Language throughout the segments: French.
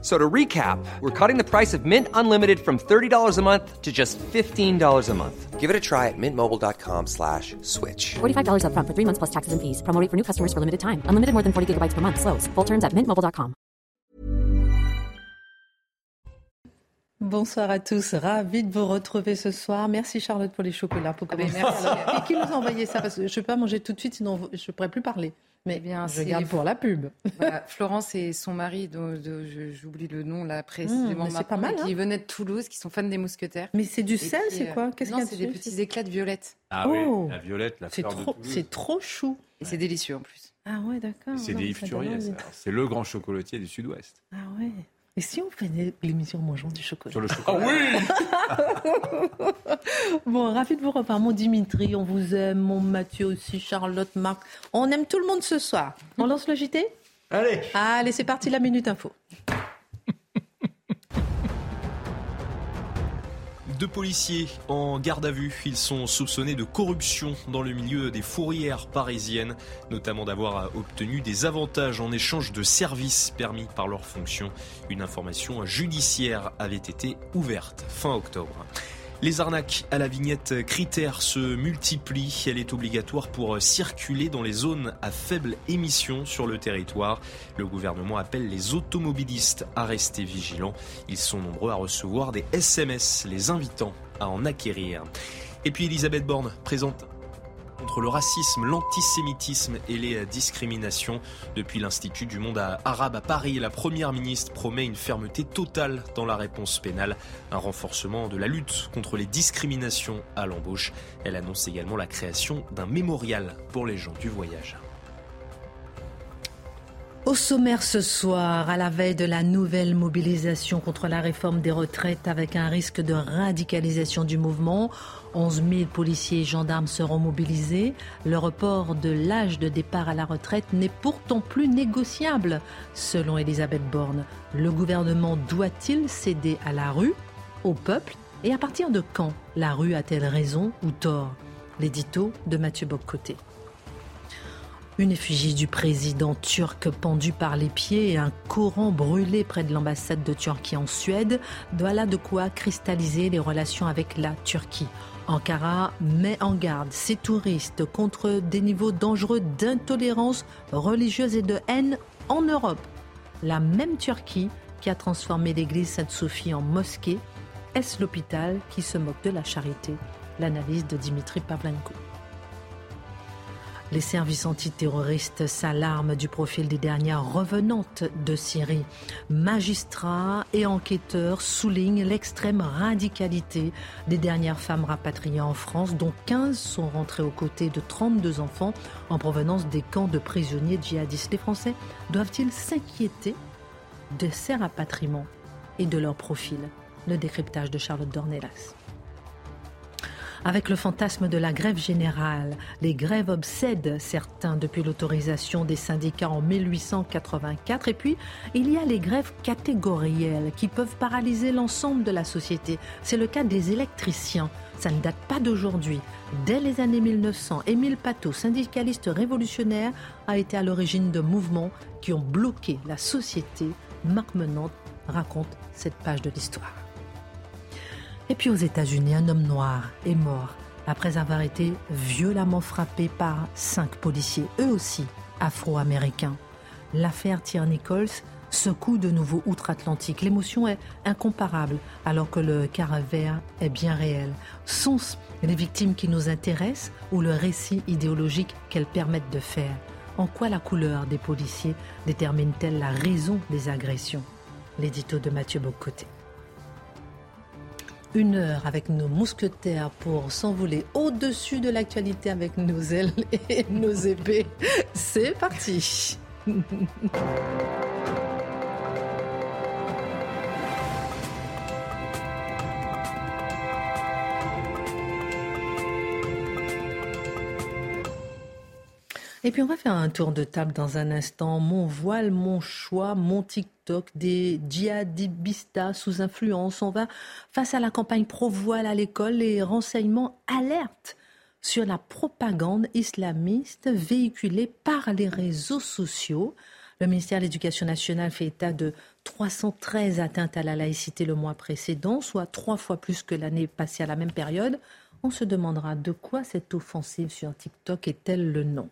So to recap, we're cutting the price of Mint Unlimited from $30 a month to just $15 a month. Give it a try at mintmobile.com slash switch. $45 upfront for three months plus taxes and fees. Promo rate for new customers for limited time. Unlimited more than 40 gigabytes per month. Slows. Full terms at mintmobile.com. Bonsoir à tous, ravi de vous retrouver ce soir. Merci Charlotte pour les chocolats. Pour Ah ben, commencer. merci. Et qui nous a envoyé ça Parce que je ne vais pas manger tout de suite, sinon je ne pourrais plus parler. Mais Eh bien, je garde pour la pub. Voilà, Florence et son mari, dont, dont je- j'oublie le nom là précisément, pas mal, qui hein. venaient de Toulouse, qui sont fans des mousquetaires. Mais c'est du sel, c'est euh, quoi Qu'est-ce qu'il y Non, a c'est des petits éclats de violette. Ah Oh. oui, la violette, la C'est fleur de Toulouse. c'est trop chou. Et c'est délicieux en plus. Ah ouais, d'accord. C'est des Yves. C'est le grand chocolatier du Sud-Ouest. Ah ouais. Et si on faisait l'émission Mangeons du chocolat Sur le chocolat. oui Bon, ravi de vous revoir. Mon Dimitri, on vous aime. Mon Mathieu aussi, Charlotte, Marc. On aime tout le monde ce soir. On lance le JT Allez Allez, c'est parti, la Minute Info. Deux policiers en garde à vue. Ils sont soupçonnés de corruption dans le milieu des fourrières parisiennes, notamment d'avoir obtenu des avantages en échange de services permis par leur fonction. Une information judiciaire avait été ouverte fin octobre. Les arnaques à la vignette critère se multiplient. Elle est obligatoire pour circuler dans les zones à faible émission sur le territoire. Le gouvernement appelle les automobilistes à rester vigilants. Ils sont nombreux à recevoir des SMS les invitant à en acquérir. Et puis Elisabeth Borne présente contre le racisme, l'antisémitisme et les discriminations. Depuis l'Institut du monde arabe à Paris, la Première ministre promet une fermeté totale dans la réponse pénale, un renforcement de la lutte contre les discriminations à l'embauche. Elle annonce également la création d'un mémorial pour les gens du voyage. Au sommaire ce soir, à la veille de la nouvelle mobilisation contre la réforme des retraites avec un risque de radicalisation du mouvement, 11 000 policiers et gendarmes seront mobilisés. Le report de l'âge de départ à la retraite n'est pourtant plus négociable. Selon Elisabeth Borne, le gouvernement doit-il céder à la rue, au peuple Et à partir de quand la rue a-t-elle raison ou tort? L'édito de Mathieu Boccoté. Une effigie du président turc pendue par les pieds et un courant brûlé près de l'ambassade de Turquie en Suède, voilà de quoi cristalliser les relations avec la Turquie. Ankara met en garde ses touristes contre des niveaux dangereux d'intolérance religieuse et de haine en Europe. La même Turquie qui a transformé l'église Sainte-Sophie en mosquée, est-ce l'hôpital qui se moque de la charité? L'analyse de Dimitri Pavlenko. Les services antiterroristes s'alarment du profil des dernières revenantes de Syrie. Magistrats et enquêteurs soulignent l'extrême radicalité des dernières femmes rapatriées en France, dont 15 sont rentrées aux côtés de 32 enfants en provenance des camps de prisonniers djihadistes. Les Français doivent-ils s'inquiéter de ces rapatriements et de leur profil? Le décryptage de Charlotte Dornelas. Avec le fantasme de la grève générale, les grèves obsèdent certains depuis l'autorisation des syndicats en 1884. Et puis, il y a les grèves catégorielles qui peuvent paralyser l'ensemble de la société. C'est le cas des électriciens. Ça ne date pas d'aujourd'hui. Dès les années 1900, Émile Patot, syndicaliste révolutionnaire, a été à l'origine de mouvements qui ont bloqué la société. Marc Menante raconte cette page de l'histoire. Et puis aux États-Unis, un homme noir est mort après avoir été violemment frappé par cinq policiers, eux aussi afro-américains. L'affaire Thierry Nichols secoue de nouveau outre-Atlantique. L'émotion est incomparable alors que le caravère est bien réel. Sont-ce les victimes qui nous intéressent ou le récit idéologique qu'elles permettent de faire? En quoi la couleur des policiers détermine-t-elle la raison des agressions? L'édito de Mathieu Bocoté. Une heure avec nos mousquetaires pour s'envoler au-dessus de l'actualité avec nos ailes et nos épées. C'est parti. Et puis on va faire un tour de table dans un instant. Mon voile, mon choix, mon Des djihadistas sous influence. On va, face à la campagne pro-voile à l'école, les renseignements alertent sur la propagande islamiste véhiculée par les réseaux sociaux. Le ministère de l'Éducation nationale fait état de 313 atteintes à la laïcité le mois précédent, soit trois fois plus que l'année passée à la même période. On se demandera de quoi cette offensive sur TikTok est-elle le nom?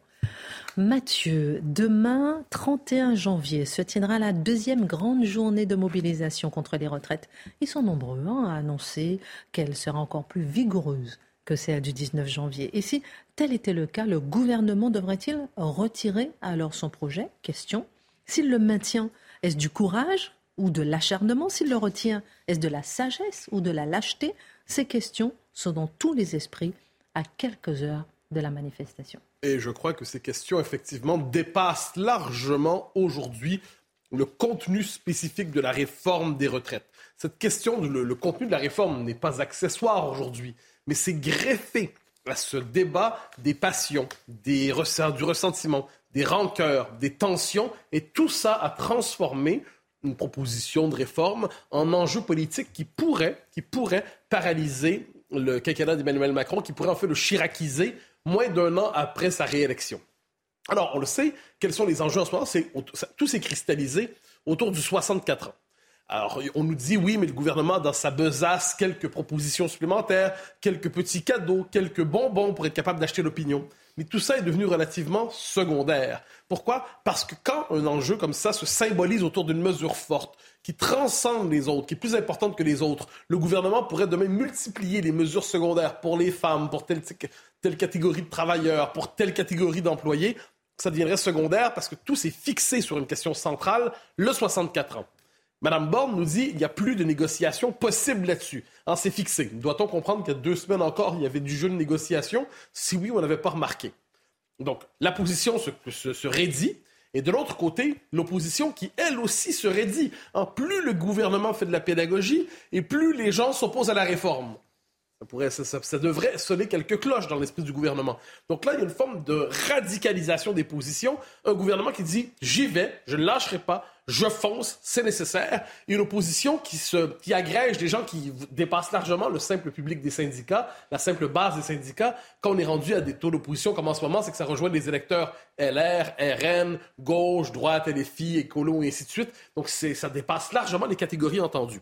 Mathieu, demain, 31 janvier, se tiendra la deuxième grande journée de mobilisation contre les retraites. Ils sont nombreux hein, à annoncer qu'elle sera encore plus vigoureuse que celle du 19 janvier. Et si tel était le cas, le gouvernement devrait-il retirer alors son projet? Question. S'il le maintient, est-ce du courage ou de l'acharnement? S'il le retient, est-ce de la sagesse ou de la lâcheté? Ces questions sont dans tous les esprits à quelques heures de la manifestation. Et je crois que ces questions, effectivement, dépassent largement aujourd'hui le contenu spécifique de la réforme des retraites. Cette question, le, contenu de la réforme n'est pas accessoire aujourd'hui, mais c'est greffé à ce débat des passions, des du ressentiment, des rancœurs, des tensions, et tout ça a transformé une proposition de réforme en enjeu politique qui pourrait, qui pourrait paralyser le quinquennat d'Emmanuel Macron, qui pourrait en fait le chiraciser moins d'un an après sa réélection. Alors, on le sait, quels sont les enjeux en ce moment? Tout s'est cristallisé autour du 64 ans. Alors, on nous dit oui, mais le gouvernement, dans sa besace, quelques propositions supplémentaires, quelques petits cadeaux, quelques bonbons pour être capable d'acheter l'opinion. Mais tout ça est devenu relativement secondaire. Pourquoi? Parce que quand un enjeu comme ça se symbolise autour d'une mesure forte, qui transcende les autres, qui est plus importante que les autres, le gouvernement pourrait demain multiplier les mesures secondaires pour les femmes, pour telle, telle catégorie de travailleurs, pour telle catégorie d'employés. Ça deviendrait secondaire parce que tout s'est fixé sur une question centrale, le 64 ans. Madame Borne nous dit qu'il n'y a plus de négociations possibles là-dessus. Hein, c'est fixé. Doit-on comprendre qu'il y a deux semaines encore, il y avait du jeu de négociation? Si oui, on n'avait pas remarqué. Donc, la position se, se, raidit. Et de l'autre côté, l'opposition qui, elle aussi, se raidit. Hein, plus le gouvernement fait de la pédagogie et plus les gens s'opposent à la réforme. Ça, pourrait, ça, ça, devrait sonner quelques cloches dans l'esprit du gouvernement. Donc là, il y a une forme de radicalisation des positions. Un gouvernement qui dit j'y vais, je ne lâcherai pas, je fonce, c'est nécessaire. Une opposition qui, se, qui agrège des gens qui dépassent largement le simple public des syndicats, la simple base des syndicats. Quand on est rendu à des taux d'opposition comme en ce moment, c'est que ça rejoint des électeurs LR, RN, gauche, droite, LFI, écolo et ainsi de suite. Donc ça dépasse largement les catégories entendues.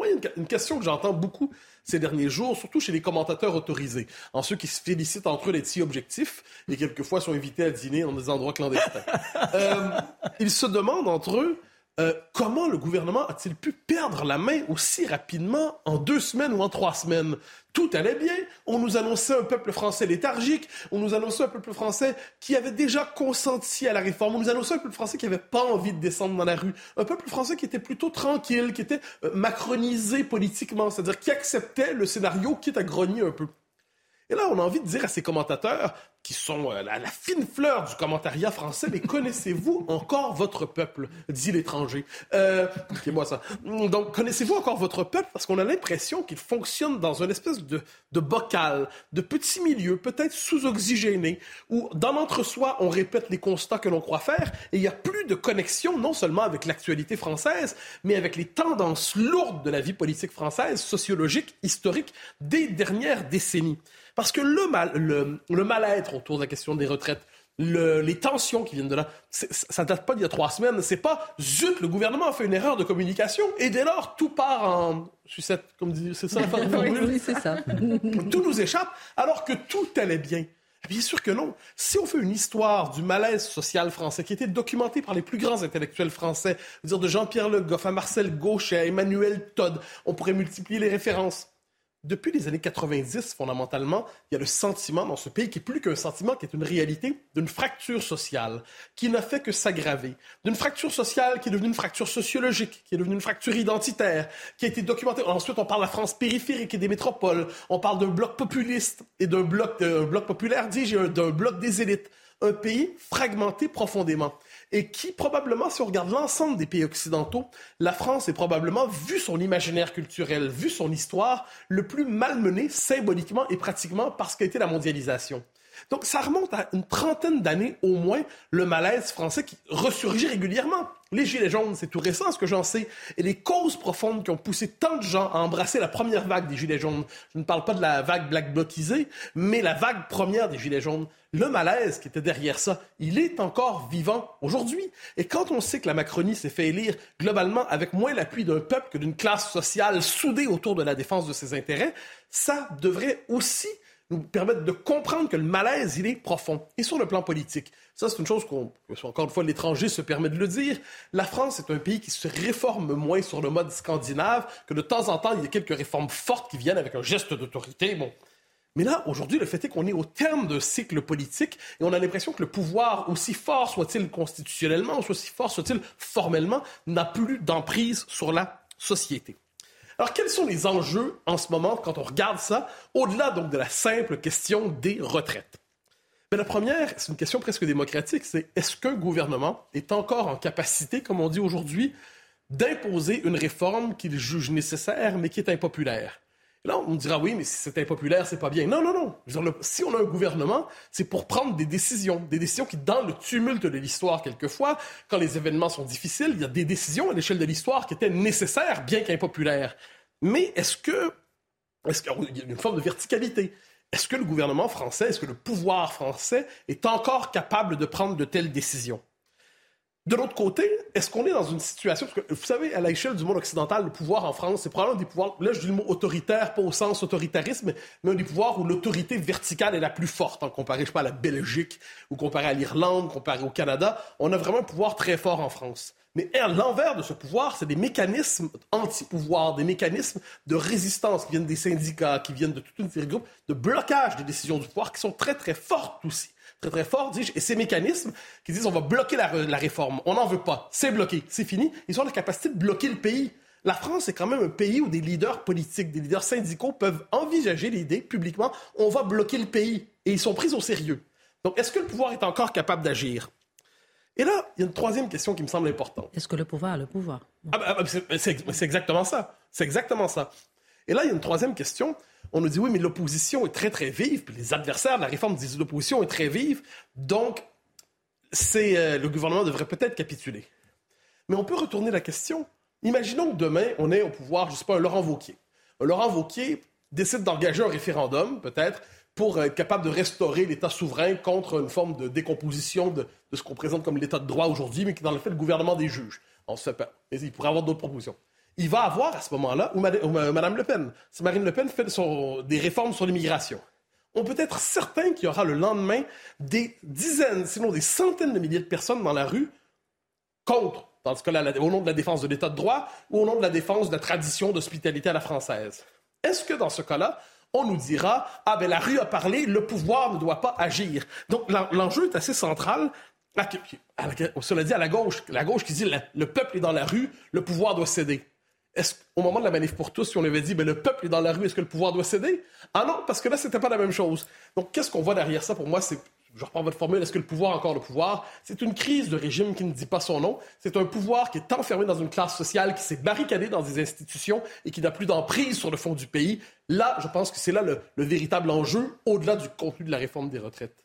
Il y a une question que j'entends beaucoup ces derniers jours, surtout chez les commentateurs autorisés, en ceux qui se félicitent entre eux d'être si objectifs et quelquefois sont invités à dîner dans des endroits clandestins. euh, ils se demandent entre eux euh, comment le gouvernement a-t-il pu perdre la main aussi rapidement en deux semaines ou en trois semaines? Tout allait bien. On nous annonçait un peuple français léthargique. On nous annonçait un peuple français qui avait déjà consenti à la réforme. On nous annonçait un peuple français qui n'avait pas envie de descendre dans la rue. Un peuple français qui était plutôt tranquille, qui était euh, macronisé politiquement, c'est-à-dire qui acceptait le scénario quitte à grogner un peu. Et là, on a envie de dire à ces commentateurs, qui sont euh, la, fine fleur du commentariat français, mais connaissez-vous encore votre peuple, dit l'étranger. Euh, moi ça. Donc, connaissez-vous encore votre peuple? Parce qu'on a l'impression qu'il fonctionne dans une espèce de, de bocal, de petit milieu, peut-être sous-oxygéné, où dans l'entre-soi, on répète les constats que l'on croit faire, et il n'y a plus de connexion non seulement avec l'actualité française, mais avec les tendances lourdes de la vie politique française, sociologique, historique, des dernières décennies. Parce que le, mal, le, mal-être autour de la question des retraites, les tensions qui viennent de là, ça date pas d'il y a trois semaines. C'est pas zut, le gouvernement a fait une erreur de communication et dès lors tout part en sucette, comme dit, c'est ça la oui, oui, c'est ça. tout nous échappe alors que tout allait bien. Bien sûr que non. Si on fait une histoire du malaise social français qui a été documenté par les plus grands intellectuels français, dire de Jean-Pierre Le Goff à Marcel Gauchet, à Emmanuel Todd, on pourrait multiplier les références. Depuis les années 90, fondamentalement, il y a le sentiment dans ce pays qui est plus qu'un sentiment, qui est une réalité d'une fracture sociale, qui n'a fait que s'aggraver, d'une fracture sociale qui est devenue une fracture sociologique, qui est devenue une fracture identitaire, qui a été documentée. Ensuite, on parle de la France périphérique et des métropoles, on parle d'un bloc populiste et d'un bloc, bloc populaire, dis-je, d'un bloc des élites. Un pays fragmenté profondément et qui probablement, si on regarde l'ensemble des pays occidentaux, la France est probablement, vu son imaginaire culturel, vu son histoire, le plus malmené symboliquement et pratiquement parce qu'a été la mondialisation. Donc ça remonte à une trentaine d'années au moins, le malaise français qui ressurgit régulièrement. Les Gilets jaunes, c'est tout récent, ce que j'en sais. Et les causes profondes qui ont poussé tant de gens à embrasser la première vague des Gilets jaunes, je ne parle pas de la vague black blocisée, mais la vague première des Gilets jaunes, le malaise qui était derrière ça, il est encore vivant aujourd'hui. Et quand on sait que la Macronie s'est fait élire globalement avec moins l'appui d'un peuple que d'une classe sociale soudée autour de la défense de ses intérêts, ça devrait aussi nous permettre de comprendre que le malaise, il est profond. Et sur le plan politique, ça, c'est une chose qu'on, encore une fois, l'étranger se permet de le dire. La France est un pays qui se réforme moins sur le mode scandinave, que de temps en temps, il y a quelques réformes fortes qui viennent avec un geste d'autorité. Bon. Mais là, aujourd'hui, le fait est qu'on est au terme d'un cycle politique et on a l'impression que le pouvoir, aussi fort soit-il constitutionnellement, aussi fort soit-il formellement, n'a plus d'emprise sur la société. Alors, quels sont les enjeux en ce moment quand on regarde ça, au-delà donc de la simple question des retraites? Mais la première, c'est une question presque démocratique, c'est est-ce qu'un gouvernement est encore en capacité, comme on dit aujourd'hui, d'imposer une réforme qu'il juge nécessaire mais qui est impopulaire? Là, on me dira oui, mais si c'est impopulaire, c'est pas bien. Non, non, non. si on a un gouvernement, c'est pour prendre des décisions. Des décisions qui, dans le tumulte de l'histoire, quelquefois, quand les événements sont difficiles, il y a des décisions à l'échelle de l'histoire qui étaient nécessaires, bien qu'impopulaires. Mais est-ce que. Est-ce qu'il y a une forme de verticalité? Est-ce que le gouvernement français, est-ce que le pouvoir français est encore capable de prendre de telles décisions? De l'autre côté, est-ce qu'on est dans une situation, parce que vous savez, à l'échelle du monde occidental, le pouvoir en France, c'est probablement des pouvoirs, là je dis le mot autoritaire, pas au sens autoritarisme, mais un des pouvoirs où l'autorité verticale est la plus forte, hein, comparé, je sais pas, à la Belgique, ou comparé à l'Irlande, comparé au Canada. On a vraiment un pouvoir très fort en France. Mais à l'envers de ce pouvoir, c'est des mécanismes anti-pouvoir, des mécanismes de résistance qui viennent des syndicats, qui viennent de toute une série de groupes, de blocage des décisions du pouvoir qui sont très, très fortes aussi très très fort, dis-je, et ces mécanismes qui disent on va bloquer la, réforme, on n'en veut pas, c'est bloqué, c'est fini, ils ont la capacité de bloquer le pays. La France est quand même un pays où des leaders politiques, des leaders syndicaux peuvent envisager l'idée publiquement, on va bloquer le pays, et ils sont pris au sérieux. Donc, est-ce que le pouvoir est encore capable d'agir? Et là, il y a une troisième question qui me semble importante. Est-ce que le pouvoir a le pouvoir? Ah, ah, c'est exactement ça. C'est exactement ça. Et là, il y a une troisième question on nous dit oui, mais l'opposition est très, très vive, puis les adversaires de la réforme disent l'opposition est très vive, donc euh, le gouvernement devrait peut-être capituler. Mais on peut retourner la question. Imaginons que demain, on est au pouvoir, je ne sais pas, un Laurent Vauquier. Un Laurent Vauquier décide d'engager un référendum, peut-être, pour être capable de restaurer l'État souverain contre une forme de décomposition de, ce qu'on présente comme l'État de droit aujourd'hui, mais qui est dans le fait le gouvernement des juges. On se fait. Mais il pourrait avoir d'autres propositions il va avoir à ce moment-là, ou Mme Le Pen, si Marine Le Pen fait des réformes sur l'immigration, on peut être certain qu'il y aura le lendemain des dizaines, sinon des centaines de milliers de personnes dans la rue contre, dans ce cas-là, au nom de la défense de l'État de droit ou au nom de la défense de la tradition d'hospitalité à la française. Est-ce que dans ce cas-là, on nous dira Ah, ben la rue a parlé, le pouvoir ne doit pas agir. Donc l'enjeu est assez central. Cela dit, à la gauche, la gauche qui dit le peuple est dans la rue, le pouvoir doit céder au moment de la manif pour tous, si on avait dit, ben, le peuple est dans la rue, est-ce que le pouvoir doit céder? Ah non, parce que là, c'était pas la même chose. Donc, qu'est-ce qu'on voit derrière ça? Pour moi, c'est, je reprends votre formule, est-ce que le pouvoir a encore le pouvoir? C'est une crise de régime qui ne dit pas son nom. C'est un pouvoir qui est enfermé dans une classe sociale, qui s'est barricadé dans des institutions et qui n'a plus d'emprise sur le fond du pays. Là, je pense que c'est là le véritable enjeu, au-delà du contenu de la réforme des retraites.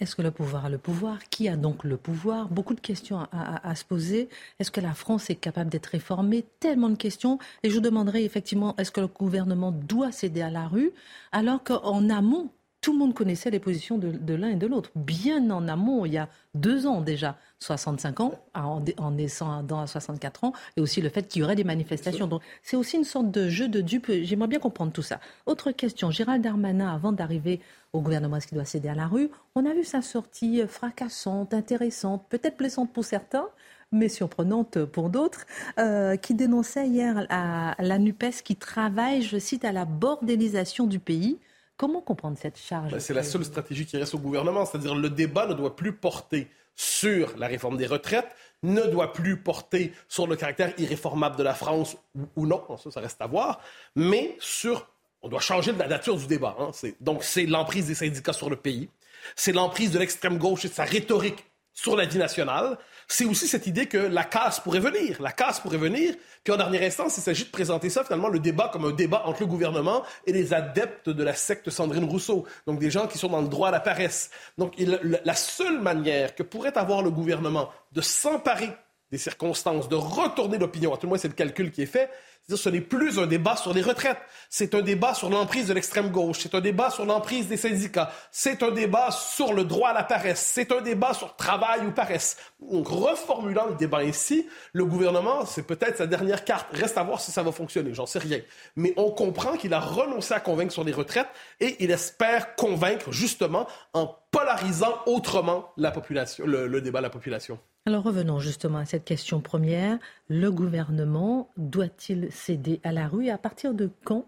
Est-ce que le pouvoir a le pouvoir? Qui a donc le pouvoir? Beaucoup de questions à, se poser. Est-ce que la France est capable d'être réformée? Tellement de questions. Et je vous demanderai effectivement, est-ce que le gouvernement doit céder à la rue? Alors qu'en amont, tout le monde connaissait les positions de, l'un et de l'autre. Bien en amont, il y a deux ans déjà, 65 ans, en, en descendant à 64 ans, et aussi le fait qu'il y aurait des manifestations. Donc c'est aussi une sorte de jeu de dupes. J'aimerais bien comprendre tout ça. Autre question, Gérald Darmanin, avant d'arriver au gouvernement, est-ce qu'il doit céder à la rue? On a vu sa sortie fracassante, intéressante, peut-être blessante pour certains, mais surprenante pour d'autres, euh, qui dénonçait hier à la NUPES qui travaille, je cite, à la bordélisation du pays. Comment comprendre cette charge ben, C'est la seule stratégie qui reste au gouvernement, c'est-à-dire le débat ne doit plus porter sur la réforme des retraites, ne doit plus porter sur le caractère irréformable de la France ou, non, ça, ça reste à voir, mais sur on doit changer la nature du débat. Hein. donc, c'est l'emprise des syndicats sur le pays. C'est l'emprise de l'extrême gauche et de sa rhétorique sur la vie nationale. C'est aussi cette idée que la casse pourrait venir. La casse pourrait venir. Puis en dernière instance, il s'agit de présenter ça, finalement, le débat comme un débat entre le gouvernement et les adeptes de la secte Sandrine Rousseau. Donc des gens qui sont dans le droit à la paresse. Donc la seule manière que pourrait avoir le gouvernement de s'emparer des circonstances, de retourner l'opinion, à tout le moins c'est le calcul qui est fait, ce n'est plus un débat sur les retraites, c'est un débat sur l'emprise de l'extrême gauche, c'est un débat sur l'emprise des syndicats, c'est un débat sur le droit à la paresse, c'est un débat sur travail ou paresse. Donc, reformulant le débat ainsi, le gouvernement, c'est peut-être sa dernière carte. Reste à voir si ça va fonctionner, j'en sais rien. Mais on comprend qu'il a renoncé à convaincre sur les retraites et il espère convaincre justement en polarisant autrement la population, le, débat de la population. Alors revenons justement à cette question première. Le gouvernement doit-il céder à la rue? À partir de quand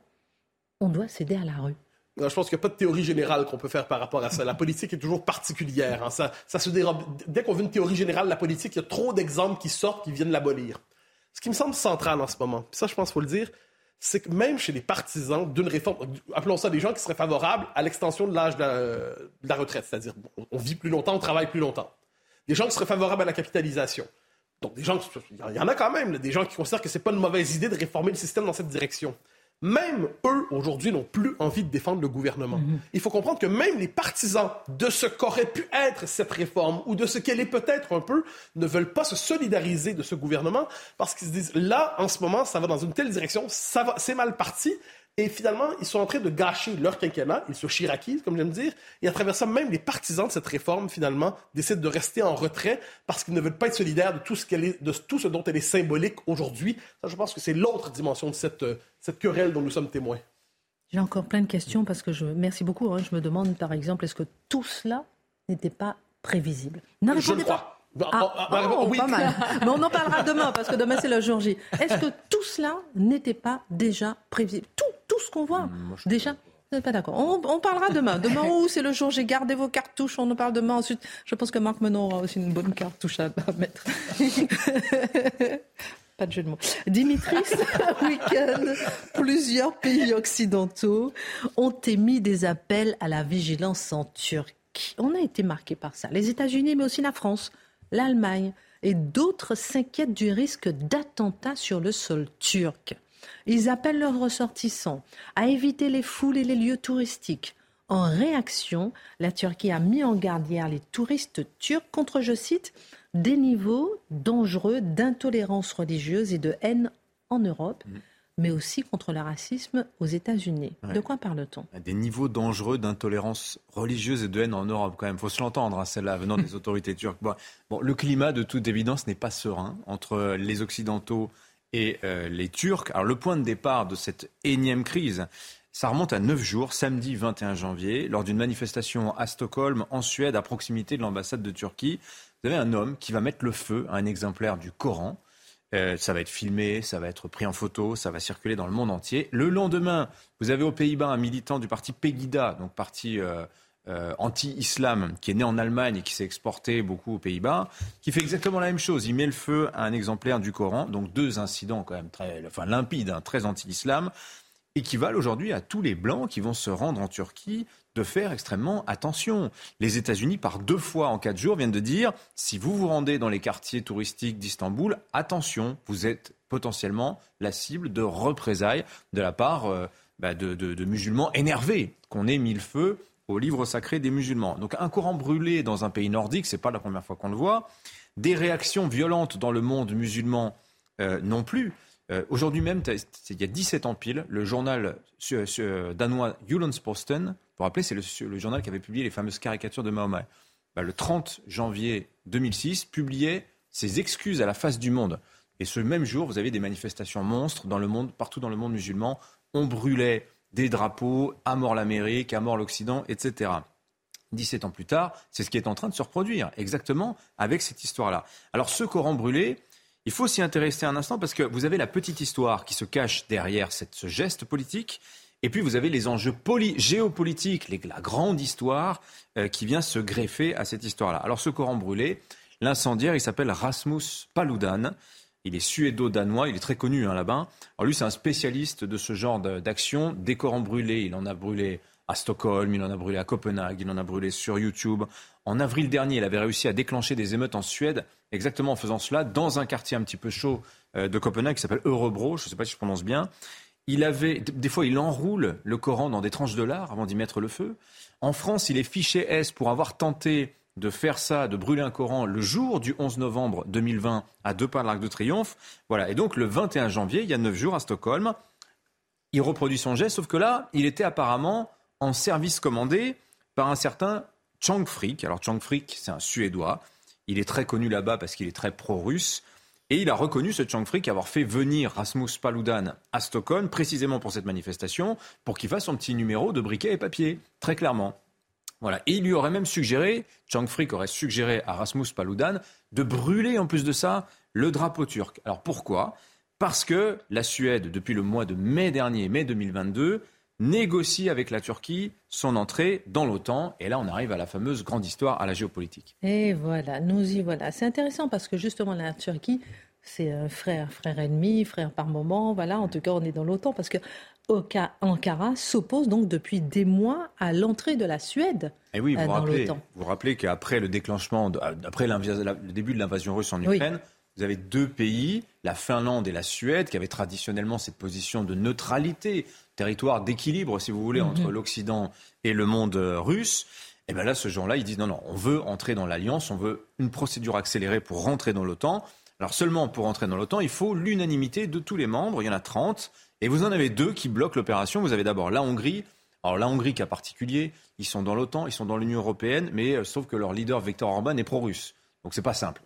on doit céder à la rue? Je pense qu'il n'y a pas de théorie générale qu'on peut faire par rapport à ça. La politique est toujours particulière. Hein. Ça, ça se dérobe. Dès qu'on veut une théorie générale de la politique, il y a trop d'exemples qui sortent qui viennent l'abolir. Ce qui me semble central en ce moment, ça je pense qu'il faut le dire, c'est que même chez les partisans d'une réforme, appelons ça des gens qui seraient favorables à l'extension de l'âge de, la retraite, c'est-à-dire on vit plus longtemps, on travaille plus longtemps. Des gens qui seraient favorables à la capitalisation. Donc des gens, il y en a quand même, des gens qui considèrent que c'est pas une mauvaise idée de réformer le système dans cette direction même eux, aujourd'hui, n'ont plus envie de défendre le gouvernement. Mhm. Il faut comprendre que même les partisans de ce qu'aurait pu être cette réforme ou de ce qu'elle est peut-être un peu ne veulent pas se solidariser de ce gouvernement parce qu'ils se disent là, en ce moment, ça va dans une telle direction, ça c'est mal parti et finalement, ils sont en train de gâcher leur quinquennat, ils sont chirakis, comme j'aime dire, et à travers ça, même les partisans de cette réforme, finalement, décident de rester en retrait parce qu'ils ne veulent pas être solidaires de tout ce, est, de tout ce dont elle est symbolique aujourd'hui. Ça, je pense que c'est l'autre dimension de cette, euh, cette querelle dont nous sommes témoins. J'ai encore plein de questions parce que je. Merci beaucoup. Hein. je me demande, par exemple, est-ce que tout cela n'était pas prévisible? Je le crois. Bah, ah, bah, oh, oui. pas mal. Mais on en parlera demain parce que demain c'est le jour J. Est-ce que tout cela n'était pas déjà prévisible Tout tout ce qu'on voit. Mmh, Déjà vous n'êtes pas d'accord. On, parlera demain. Demain, où c'est le jour J'ai gardé vos cartouches. On en parle demain. Ensuite, je pense que Marc Menon aura aussi une bonne cartouche à, mettre. pas de jeu de mots. Dimitris, week-end, plusieurs pays occidentaux ont émis des appels à la vigilance en Turquie. On a été marqué par ça. Les États-Unis, mais aussi la France, l'Allemagne et d'autres s'inquiètent du risque d'attentat sur le sol turc. Ils appellent leurs ressortissants à éviter les foules et les lieux touristiques. En réaction, la Turquie a mis en garde hier les touristes turcs contre, je cite, des niveaux dangereux d'intolérance religieuse et de haine en Europe. Mais aussi contre le racisme aux États-Unis. De quoi parle-t-on? Des niveaux dangereux d'intolérance religieuse et de haine en Europe, quand même. Il faut se l'entendre, hein, celle-là, venant des autorités turques. bon, le climat, de toute évidence, n'est pas serein entre les Occidentaux et euh, les Turcs. Alors le point de départ de cette énième crise, ça remonte à neuf jours, samedi 21 janvier, lors d'une manifestation à Stockholm, en Suède, à proximité de l'ambassade de Turquie. Vous avez un homme qui va mettre le feu à un exemplaire du Coran. Euh, ça va être filmé, ça va être pris en photo, ça va circuler dans le monde entier. Le lendemain, vous avez aux Pays-Bas un militant du parti Pegida, donc parti euh, euh, anti-islam qui est né en Allemagne et qui s'est exporté beaucoup aux Pays-Bas, qui fait exactement la même chose. Il met le feu à un exemplaire du Coran, donc deux incidents quand même très, enfin limpides, hein, très anti-islam, et qui valent aujourd'hui à tous les blancs qui vont se rendre en Turquie de faire extrêmement attention. Les États-Unis, par deux fois en quatre jours, viennent de dire si vous vous rendez dans les quartiers touristiques d'Istanbul, attention, vous êtes potentiellement la cible de représailles de la part euh, bah, de, musulmans énervés qu'on ait mis le feu au livre sacré des musulmans. Donc un courant brûlé dans un pays nordique, c'est pas la première fois qu'on le voit. Des réactions violentes dans le monde musulman euh, non plus. Euh, aujourd'hui même, il y a 17 ans pile, le journal danois Jyllands-Posten, pour vous rappeler, c'est le, journal qui avait publié les fameuses caricatures de Mahomet. Bah, le 30 janvier 2006, publiait ses excuses à la face du monde. Et ce même jour, vous avez des manifestations monstres dans le monde, partout dans le monde musulman. On brûlait des drapeaux, à mort l'Amérique, à mort l'Occident, etc. 17 ans plus tard, c'est ce qui est en train de se reproduire, exactement avec cette histoire-là. Alors ce Coran brûlé, il faut s'y intéresser un instant parce que vous avez la petite histoire qui se cache derrière cette, ce geste politique, et puis vous avez les enjeux géopolitiques, la grande histoire euh, qui vient se greffer à cette histoire-là. Alors ce Coran brûlé, l'incendiaire, il s'appelle Rasmus Paludan. Il est suédo-danois, il est très connu hein, là-bas. Alors lui, c'est un spécialiste de ce genre d'action. Des Corans brûlés, il en a brûlé à Stockholm, il en a brûlé à Copenhague, il en a brûlé sur YouTube. En avril dernier, il avait réussi à déclencher des émeutes en Suède, exactement en faisant cela, dans un quartier un petit peu chaud euh, de Copenhague qui s'appelle Eurebro, je ne sais pas si je prononce bien. Il avait, des fois, il enroule le Coran dans des tranches de lard avant d'y mettre le feu. En France, il est fiché S pour avoir tenté de faire ça, de brûler un Coran le jour du 11 novembre 2020 à deux pas de l'Arc de Triomphe. Voilà. Et donc, le 21 janvier, il y a neuf jours à Stockholm, il reproduit son geste, sauf que là, il était apparemment en service commandé par un certain Chang Frick. Alors Chang Frick, c'est un Suédois. Il est très connu là-bas parce qu'il est très pro-russe. Et il a reconnu, ce Chang Frick, avoir fait venir Rasmus Paludan à Stockholm, précisément pour cette manifestation, pour qu'il fasse son petit numéro de briquet et papier, très clairement. Voilà. Et il lui aurait même suggéré, Chang Frick aurait suggéré à Rasmus Paludan de brûler en plus de ça le drapeau turc. Alors pourquoi? Parce que la Suède, depuis le mois de mai dernier, mai 2022, négocie avec la Turquie son entrée dans l'OTAN. Et là, on arrive à la fameuse grande histoire, à la géopolitique. Et voilà, nous y voilà. C'est intéressant parce que justement, la Turquie, c'est un frère, frère ennemi, frère par moment. Voilà, en tout cas, on est dans l'OTAN parce que Ankara s'oppose donc depuis des mois à l'entrée de la Suède et oui, vous euh, dans l'OTAN. Vous rappelez qu'après le déclenchement, après le début de l'invasion russe en Ukraine, vous avez deux pays, la Finlande et la Suède, qui avaient traditionnellement cette position de neutralité, territoire d'équilibre, si vous voulez, entre mhm. l'Occident et le monde euh, russe. Et bien là, ce jour-là, ils disent non, non, on veut entrer dans l'alliance, on veut une procédure accélérée pour rentrer dans l'OTAN. Alors seulement pour entrer dans l'OTAN, il faut l'unanimité de tous les membres, il y en a 30, et vous en avez deux qui bloquent l'opération. Vous avez d'abord la Hongrie. Alors la Hongrie, cas particulier, ils sont dans l'OTAN, ils sont dans l'Union européenne, mais euh, sauf que leur leader Viktor Orban est pro-russe. Donc c'est pas simple.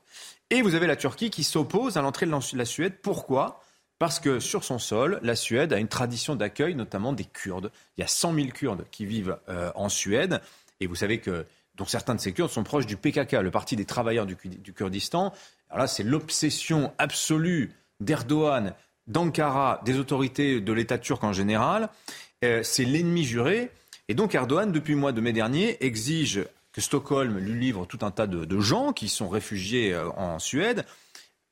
Et vous avez la Turquie qui s'oppose à l'entrée de la Suède. Pourquoi? Parce que sur son sol, la Suède a une tradition d'accueil, notamment des Kurdes. Il y a 100 000 Kurdes qui vivent euh, en Suède. Et vous savez que dont certains de ces Kurdes sont proches du PKK, le parti des travailleurs du, Kurdistan. Alors là, c'est l'obsession absolue d'Erdogan, d'Ankara, des autorités de l'État turc en général. Euh, c'est l'ennemi juré. Et donc Erdogan, depuis le mois de mai dernier, exige que Stockholm lui livre tout un tas de, gens qui sont réfugiés euh, en Suède.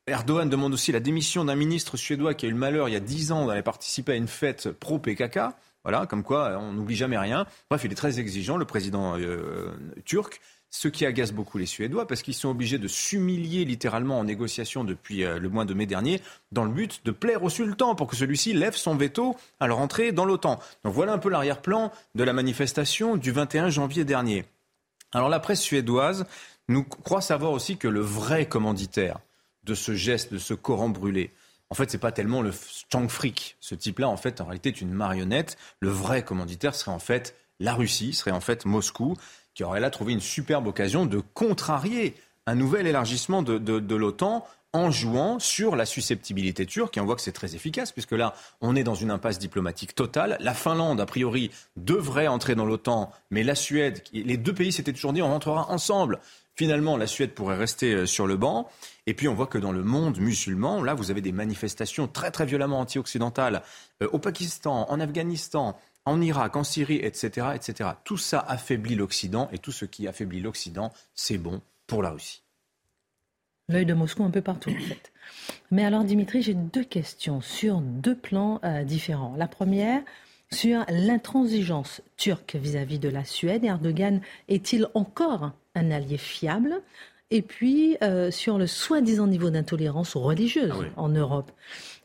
Erdogan demande aussi la démission d'un ministre suédois qui a eu le malheur il y a dix ans d'aller participer à une fête pro-PKK. Voilà, comme quoi on n'oublie jamais rien. Bref, il est très exigeant, le président euh, turc. Ce qui agace beaucoup les Suédois parce qu'ils sont obligés de s'humilier littéralement en négociation depuis euh, le mois de mai dernier dans le but de plaire au sultan pour que celui-ci lève son veto à leur entrée dans l'OTAN. Donc voilà un peu l'arrière-plan de la manifestation du 21 janvier dernier. Alors la presse suédoise nous croit savoir aussi que le vrai commanditaire de ce geste, de ce Coran brûlé, en fait, c'est pas tellement le Chang Frick. Ce type-là, en fait, en réalité, est une marionnette. Le vrai commanditaire serait en fait la Russie, serait en fait Moscou, qui aurait là trouvé une superbe occasion de contrarier un nouvel élargissement de, de l'OTAN en jouant sur la susceptibilité turque. Et on voit que c'est très efficace, puisque là, on est dans une impasse diplomatique totale. La Finlande, a priori, devrait entrer dans l'OTAN, mais la Suède, les deux pays s'étaient toujours dit on rentrera ensemble. Finalement, la Suède pourrait rester euh, sur le banc. Et puis on voit que dans le monde musulman, là, vous avez des manifestations très très violemment anti-occidentales euh, au Pakistan, en Afghanistan, en Irak, en Syrie, etc., etc. Tout ça affaiblit l'Occident et tout ce qui affaiblit l'Occident, c'est bon pour la Russie. L'œil de Moscou un peu partout, en fait. Mais alors, Dimitri, j'ai deux questions sur deux plans euh, différents. La première, sur l'intransigeance turque vis-à-vis de la Suède. Erdogan est-il encore un allié fiable? Et puis, euh, sur le soi-disant niveau d'intolérance religieuse ah en Europe.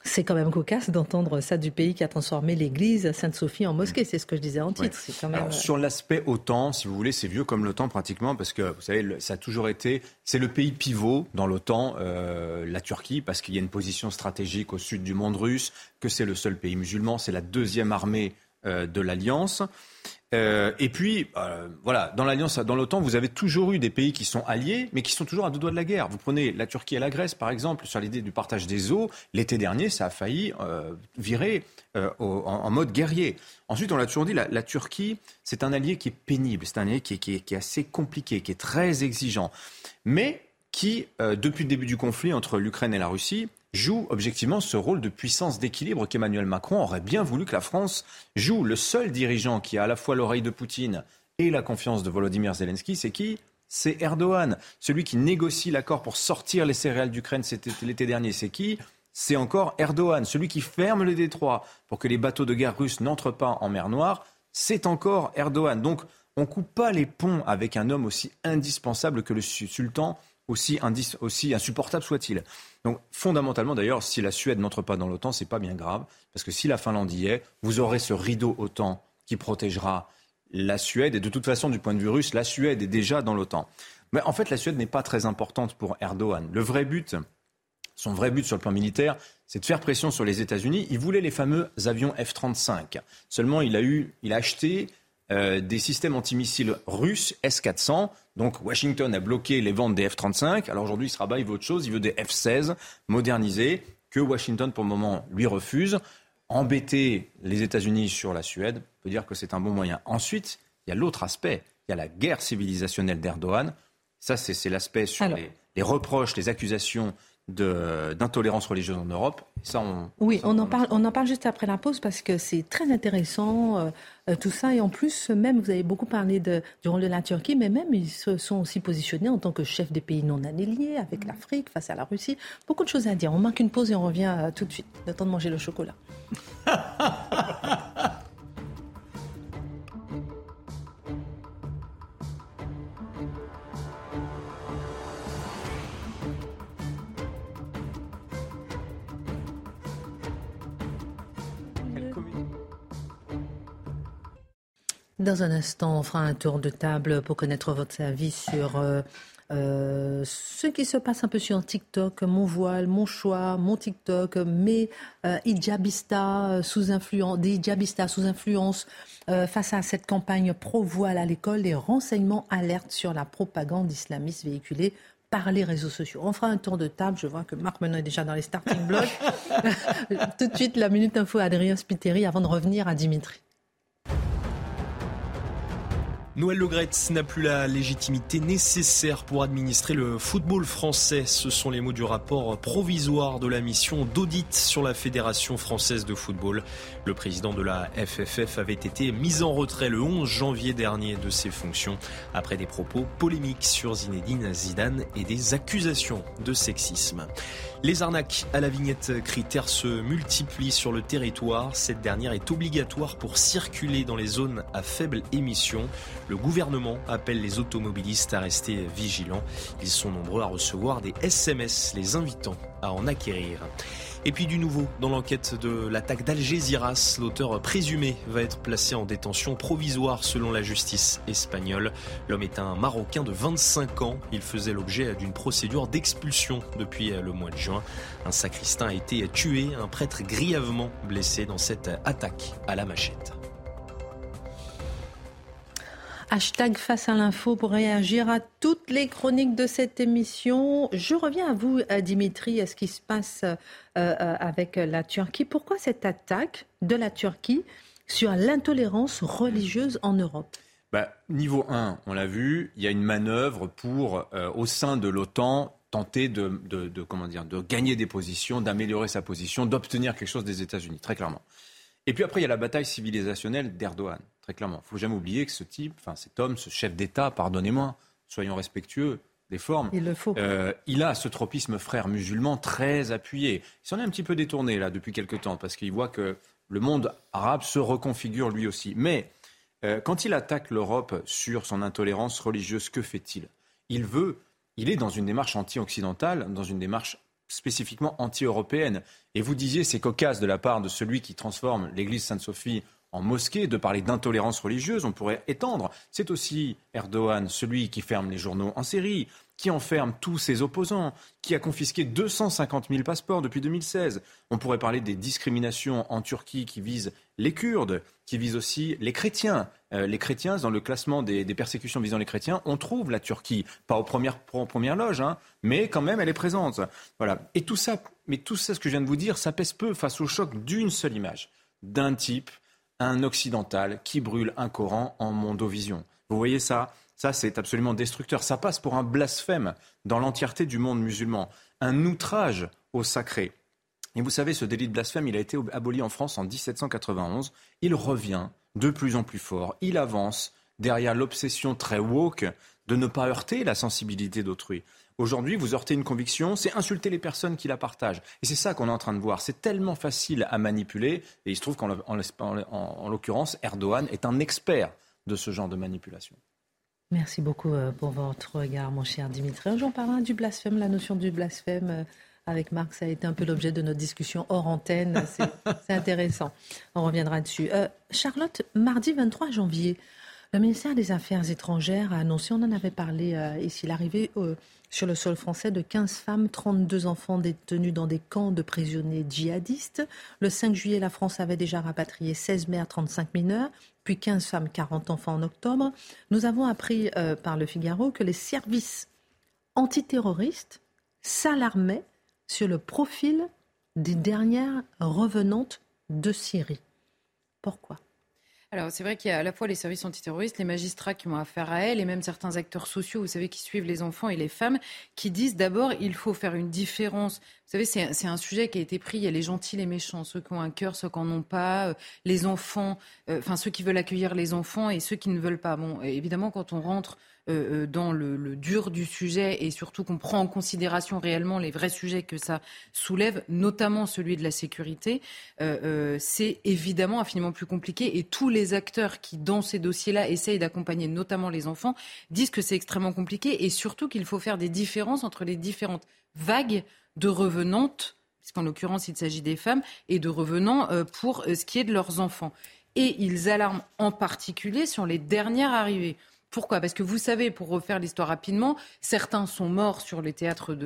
C'est quand même cocasse d'entendre ça du pays qui a transformé l'église Sainte-Sophie en mosquée. C'est ce que je disais en titre. Quand même... Euh, sur l'aspect OTAN, si vous voulez, c'est vieux comme l'OTAN pratiquement, parce que vous savez, ça a toujours été, c'est le pays pivot dans l'OTAN, euh, la Turquie, parce qu'il y a une position stratégique au sud du monde russe, que c'est le seul pays musulman, c'est la deuxième armée de l'Alliance. Euh, et puis, euh, voilà, dans l'alliance, dans l'OTAN, vous avez toujours eu des pays qui sont alliés, mais qui sont toujours à deux doigts de la guerre. Vous prenez la Turquie et la Grèce, par exemple, sur l'idée du partage des eaux. L'été dernier, ça a failli euh, virer en, mode guerrier. Ensuite, on l'a toujours dit, la, Turquie, c'est un allié qui est pénible, c'est un allié qui est, assez compliqué, qui est très exigeant, mais qui, depuis le début du conflit entre l'Ukraine et la Russie, joue objectivement ce rôle de puissance d'équilibre qu'Emmanuel Macron aurait bien voulu que la France joue. Le seul dirigeant qui a à la fois l'oreille de Poutine et la confiance de Volodymyr Zelensky, c'est qui? C'est Erdogan. Celui qui négocie l'accord pour sortir les céréales d'Ukraine l'été dernier, c'est qui? C'est encore Erdogan, celui qui ferme le détroit pour que les bateaux de guerre russes n'entrent pas en mer Noire, c'est encore Erdogan. Donc, on coupe pas les ponts avec un homme aussi indispensable que le sultan, aussi, insupportable soit-il. Donc, fondamentalement, d'ailleurs, si la Suède n'entre pas dans l'OTAN, c'est pas bien grave, parce que si la Finlande y est, vous aurez ce rideau OTAN qui protégera la Suède. Et de toute façon, du point de vue russe, la Suède est déjà dans l'OTAN. Mais en fait, la Suède n'est pas très importante pour Erdogan. Le vrai but, son vrai but sur le plan militaire, c'est de faire pression sur les États-Unis. Il voulait les fameux avions F-35. Seulement, il a, eu, il a acheté euh, des systèmes antimissiles russes S-400. Donc, Washington a bloqué les ventes des F-35. Alors aujourd'hui, il se rabat, il veut autre chose. Il veut des F-16 modernisés que Washington, pour le moment, lui refuse. Embêter les États-Unis sur la Suède, peut dire que c'est un bon moyen. Ensuite, il y a l'autre aspect. Il y a la guerre civilisationnelle d'Erdogan. Ça, c'est l'aspect sur les, reproches, les accusations d'intolérance religieuse en Europe. Ça, oui, on, en parle, on en parle juste après la pause parce que c'est très intéressant euh, euh, tout ça. Et en plus, même, vous avez beaucoup parlé de, du rôle de la Turquie, mais même ils se sont aussi positionnés en tant que chef des pays non alignés avec l'Afrique face à la Russie. Beaucoup de choses à dire. On marque une pause et on revient euh, tout de suite. Le temps de manger le chocolat. Dans un instant, on fera un tour de table pour connaître votre avis sur euh, euh, ce qui se passe un peu sur TikTok, mon voile, mon choix, mon TikTok, mes euh, hijabistas sous influence, des hijabistas sous influence face à cette campagne pro-voile à l'école, les renseignements alertent sur la propagande islamiste véhiculée par les réseaux sociaux. On fera un tour de table. Je vois que Marc Menon est déjà dans les starting blocks. Tout de suite, la Minute Info Adrien Spiteri avant de revenir à Dimitri. Noël Legretz n'a plus la légitimité nécessaire pour administrer le football français. Ce sont les mots du rapport provisoire de la mission d'audit sur la Fédération française de football. Le président de la FFF avait été mis en retrait le 11 janvier dernier de ses fonctions après des propos polémiques sur Zinedine Zidane et des accusations de sexisme. Les arnaques à la vignette critère se multiplient sur le territoire. Cette dernière est obligatoire pour circuler dans les zones à faible émission. Le gouvernement appelle les automobilistes à rester vigilants. Ils sont nombreux à recevoir des SMS les invitant à en acquérir. Et puis du nouveau, dans l'enquête de l'attaque d'Algésiras, l'auteur présumé va être placé en détention provisoire selon la justice espagnole. L'homme est un Marocain de 25 ans. Il faisait l'objet d'une procédure d'expulsion depuis le mois de juin. Un sacristain a été tué, un prêtre grièvement blessé dans cette attaque à la machette. Hashtag face à l'info pour réagir à toutes les chroniques de cette émission. Je reviens à vous, Dimitri, à ce qui se passe euh, euh, avec la Turquie. Pourquoi cette attaque de la Turquie sur l'intolérance religieuse en Europe? Bah, Niveau 1, on l'a vu, il y a une manœuvre pour, euh, au sein de l'OTAN, tenter de, comment dire, de gagner des positions, d'améliorer sa position, d'obtenir quelque chose des États-Unis, très clairement. Et puis après, il y a la bataille civilisationnelle d'Erdogan très clairement. Il ne faut jamais oublier que ce type, enfin cet homme, ce chef d'État, pardonnez-moi, soyons respectueux des formes. Il le faut. Euh, il a ce tropisme frère musulman très appuyé. Il s'en est un petit peu détourné là depuis quelque temps parce qu'il voit que le monde arabe se reconfigure lui aussi. Mais euh, quand il attaque l'Europe sur son intolérance religieuse, que fait-il? Il veut, il est dans une démarche anti-occidentale, dans une démarche spécifiquement anti-européenne. Et vous disiez, c'est cocasse de la part de celui qui transforme l'église Sainte-Sophie en mosquée, de parler d'intolérance religieuse, on pourrait étendre. C'est aussi Erdogan, celui qui ferme les journaux en série, qui enferme tous ses opposants, qui a confisqué 250 000 passeports depuis 2016. On pourrait parler des discriminations en Turquie qui visent les Kurdes, qui visent aussi les chrétiens. Euh, les chrétiens, dans le classement des, persécutions visant les chrétiens, on trouve la Turquie, pas aux premières, loges, hein, mais quand même elle est présente. Voilà. Et tout ça, mais tout ça, ce que je viens de vous dire, ça pèse peu face au choc d'une seule image, d'un type un occidental qui brûle un Coran en mondovision. Vous voyez ça? Ça, c'est absolument destructeur. Ça passe pour un blasphème dans l'entièreté du monde musulman, un outrage au sacré. Et vous savez, ce délit de blasphème, il a été aboli en France en 1791. Il revient de plus en plus fort. Il avance derrière l'obsession très woke de ne pas heurter la sensibilité d'autrui. Aujourd'hui, vous heurtez une conviction, c'est insulter les personnes qui la partagent. Et c'est ça qu'on est en train de voir. C'est tellement facile à manipuler. Et il se trouve qu'en en, l'occurrence, Erdogan est un expert de ce genre de manipulation. Merci beaucoup euh, pour votre regard, mon cher Dimitri. J'en parle du blasphème, la notion du blasphème euh, avec Marc, ça a été un peu l'objet de notre discussion hors antenne. C'est intéressant. On reviendra dessus. Euh, Charlotte, mardi 23 janvier, le ministère des Affaires étrangères a annoncé, on en avait parlé euh, ici, l'arrivée euh, sur le sol français de 15 femmes, 32 enfants détenus dans des camps de prisonniers djihadistes. Le 5 juillet, la France avait déjà rapatrié 16 mères, 35 mineurs, puis 15 femmes, 40 enfants en octobre. Nous avons appris par le Figaro que les services antiterroristes s'alarmaient sur le profil des dernières revenantes de Syrie. Pourquoi? Alors, c'est vrai qu'il y a à la fois les services antiterroristes, les magistrats qui ont affaire à elles, et même certains acteurs sociaux, vous savez, qui suivent les enfants et les femmes, qui disent d'abord, il faut faire une différence. Vous savez, c'est un sujet qui a été pris. Il y a les gentils, les méchants, ceux qui ont un cœur, ceux qui n'en ont pas, euh, les enfants, euh, enfin, ceux qui veulent accueillir les enfants et ceux qui ne veulent pas. Bon, évidemment, quand on rentre dans le, dur du sujet et surtout qu'on prend en considération réellement les vrais sujets que ça soulève, notamment celui de la sécurité, euh, c'est évidemment infiniment plus compliqué. Et tous les acteurs qui, dans ces dossiers-là, essayent d'accompagner notamment les enfants, disent que c'est extrêmement compliqué et surtout qu'il faut faire des différences entre les différentes vagues de revenantes puisqu'en l'occurrence il s'agit des femmes, et de revenants pour ce qui est de leurs enfants. Et ils alarment en particulier sur les dernières arrivées. Pourquoi? Parce que vous savez, pour refaire l'histoire rapidement, certains sont morts sur les théâtres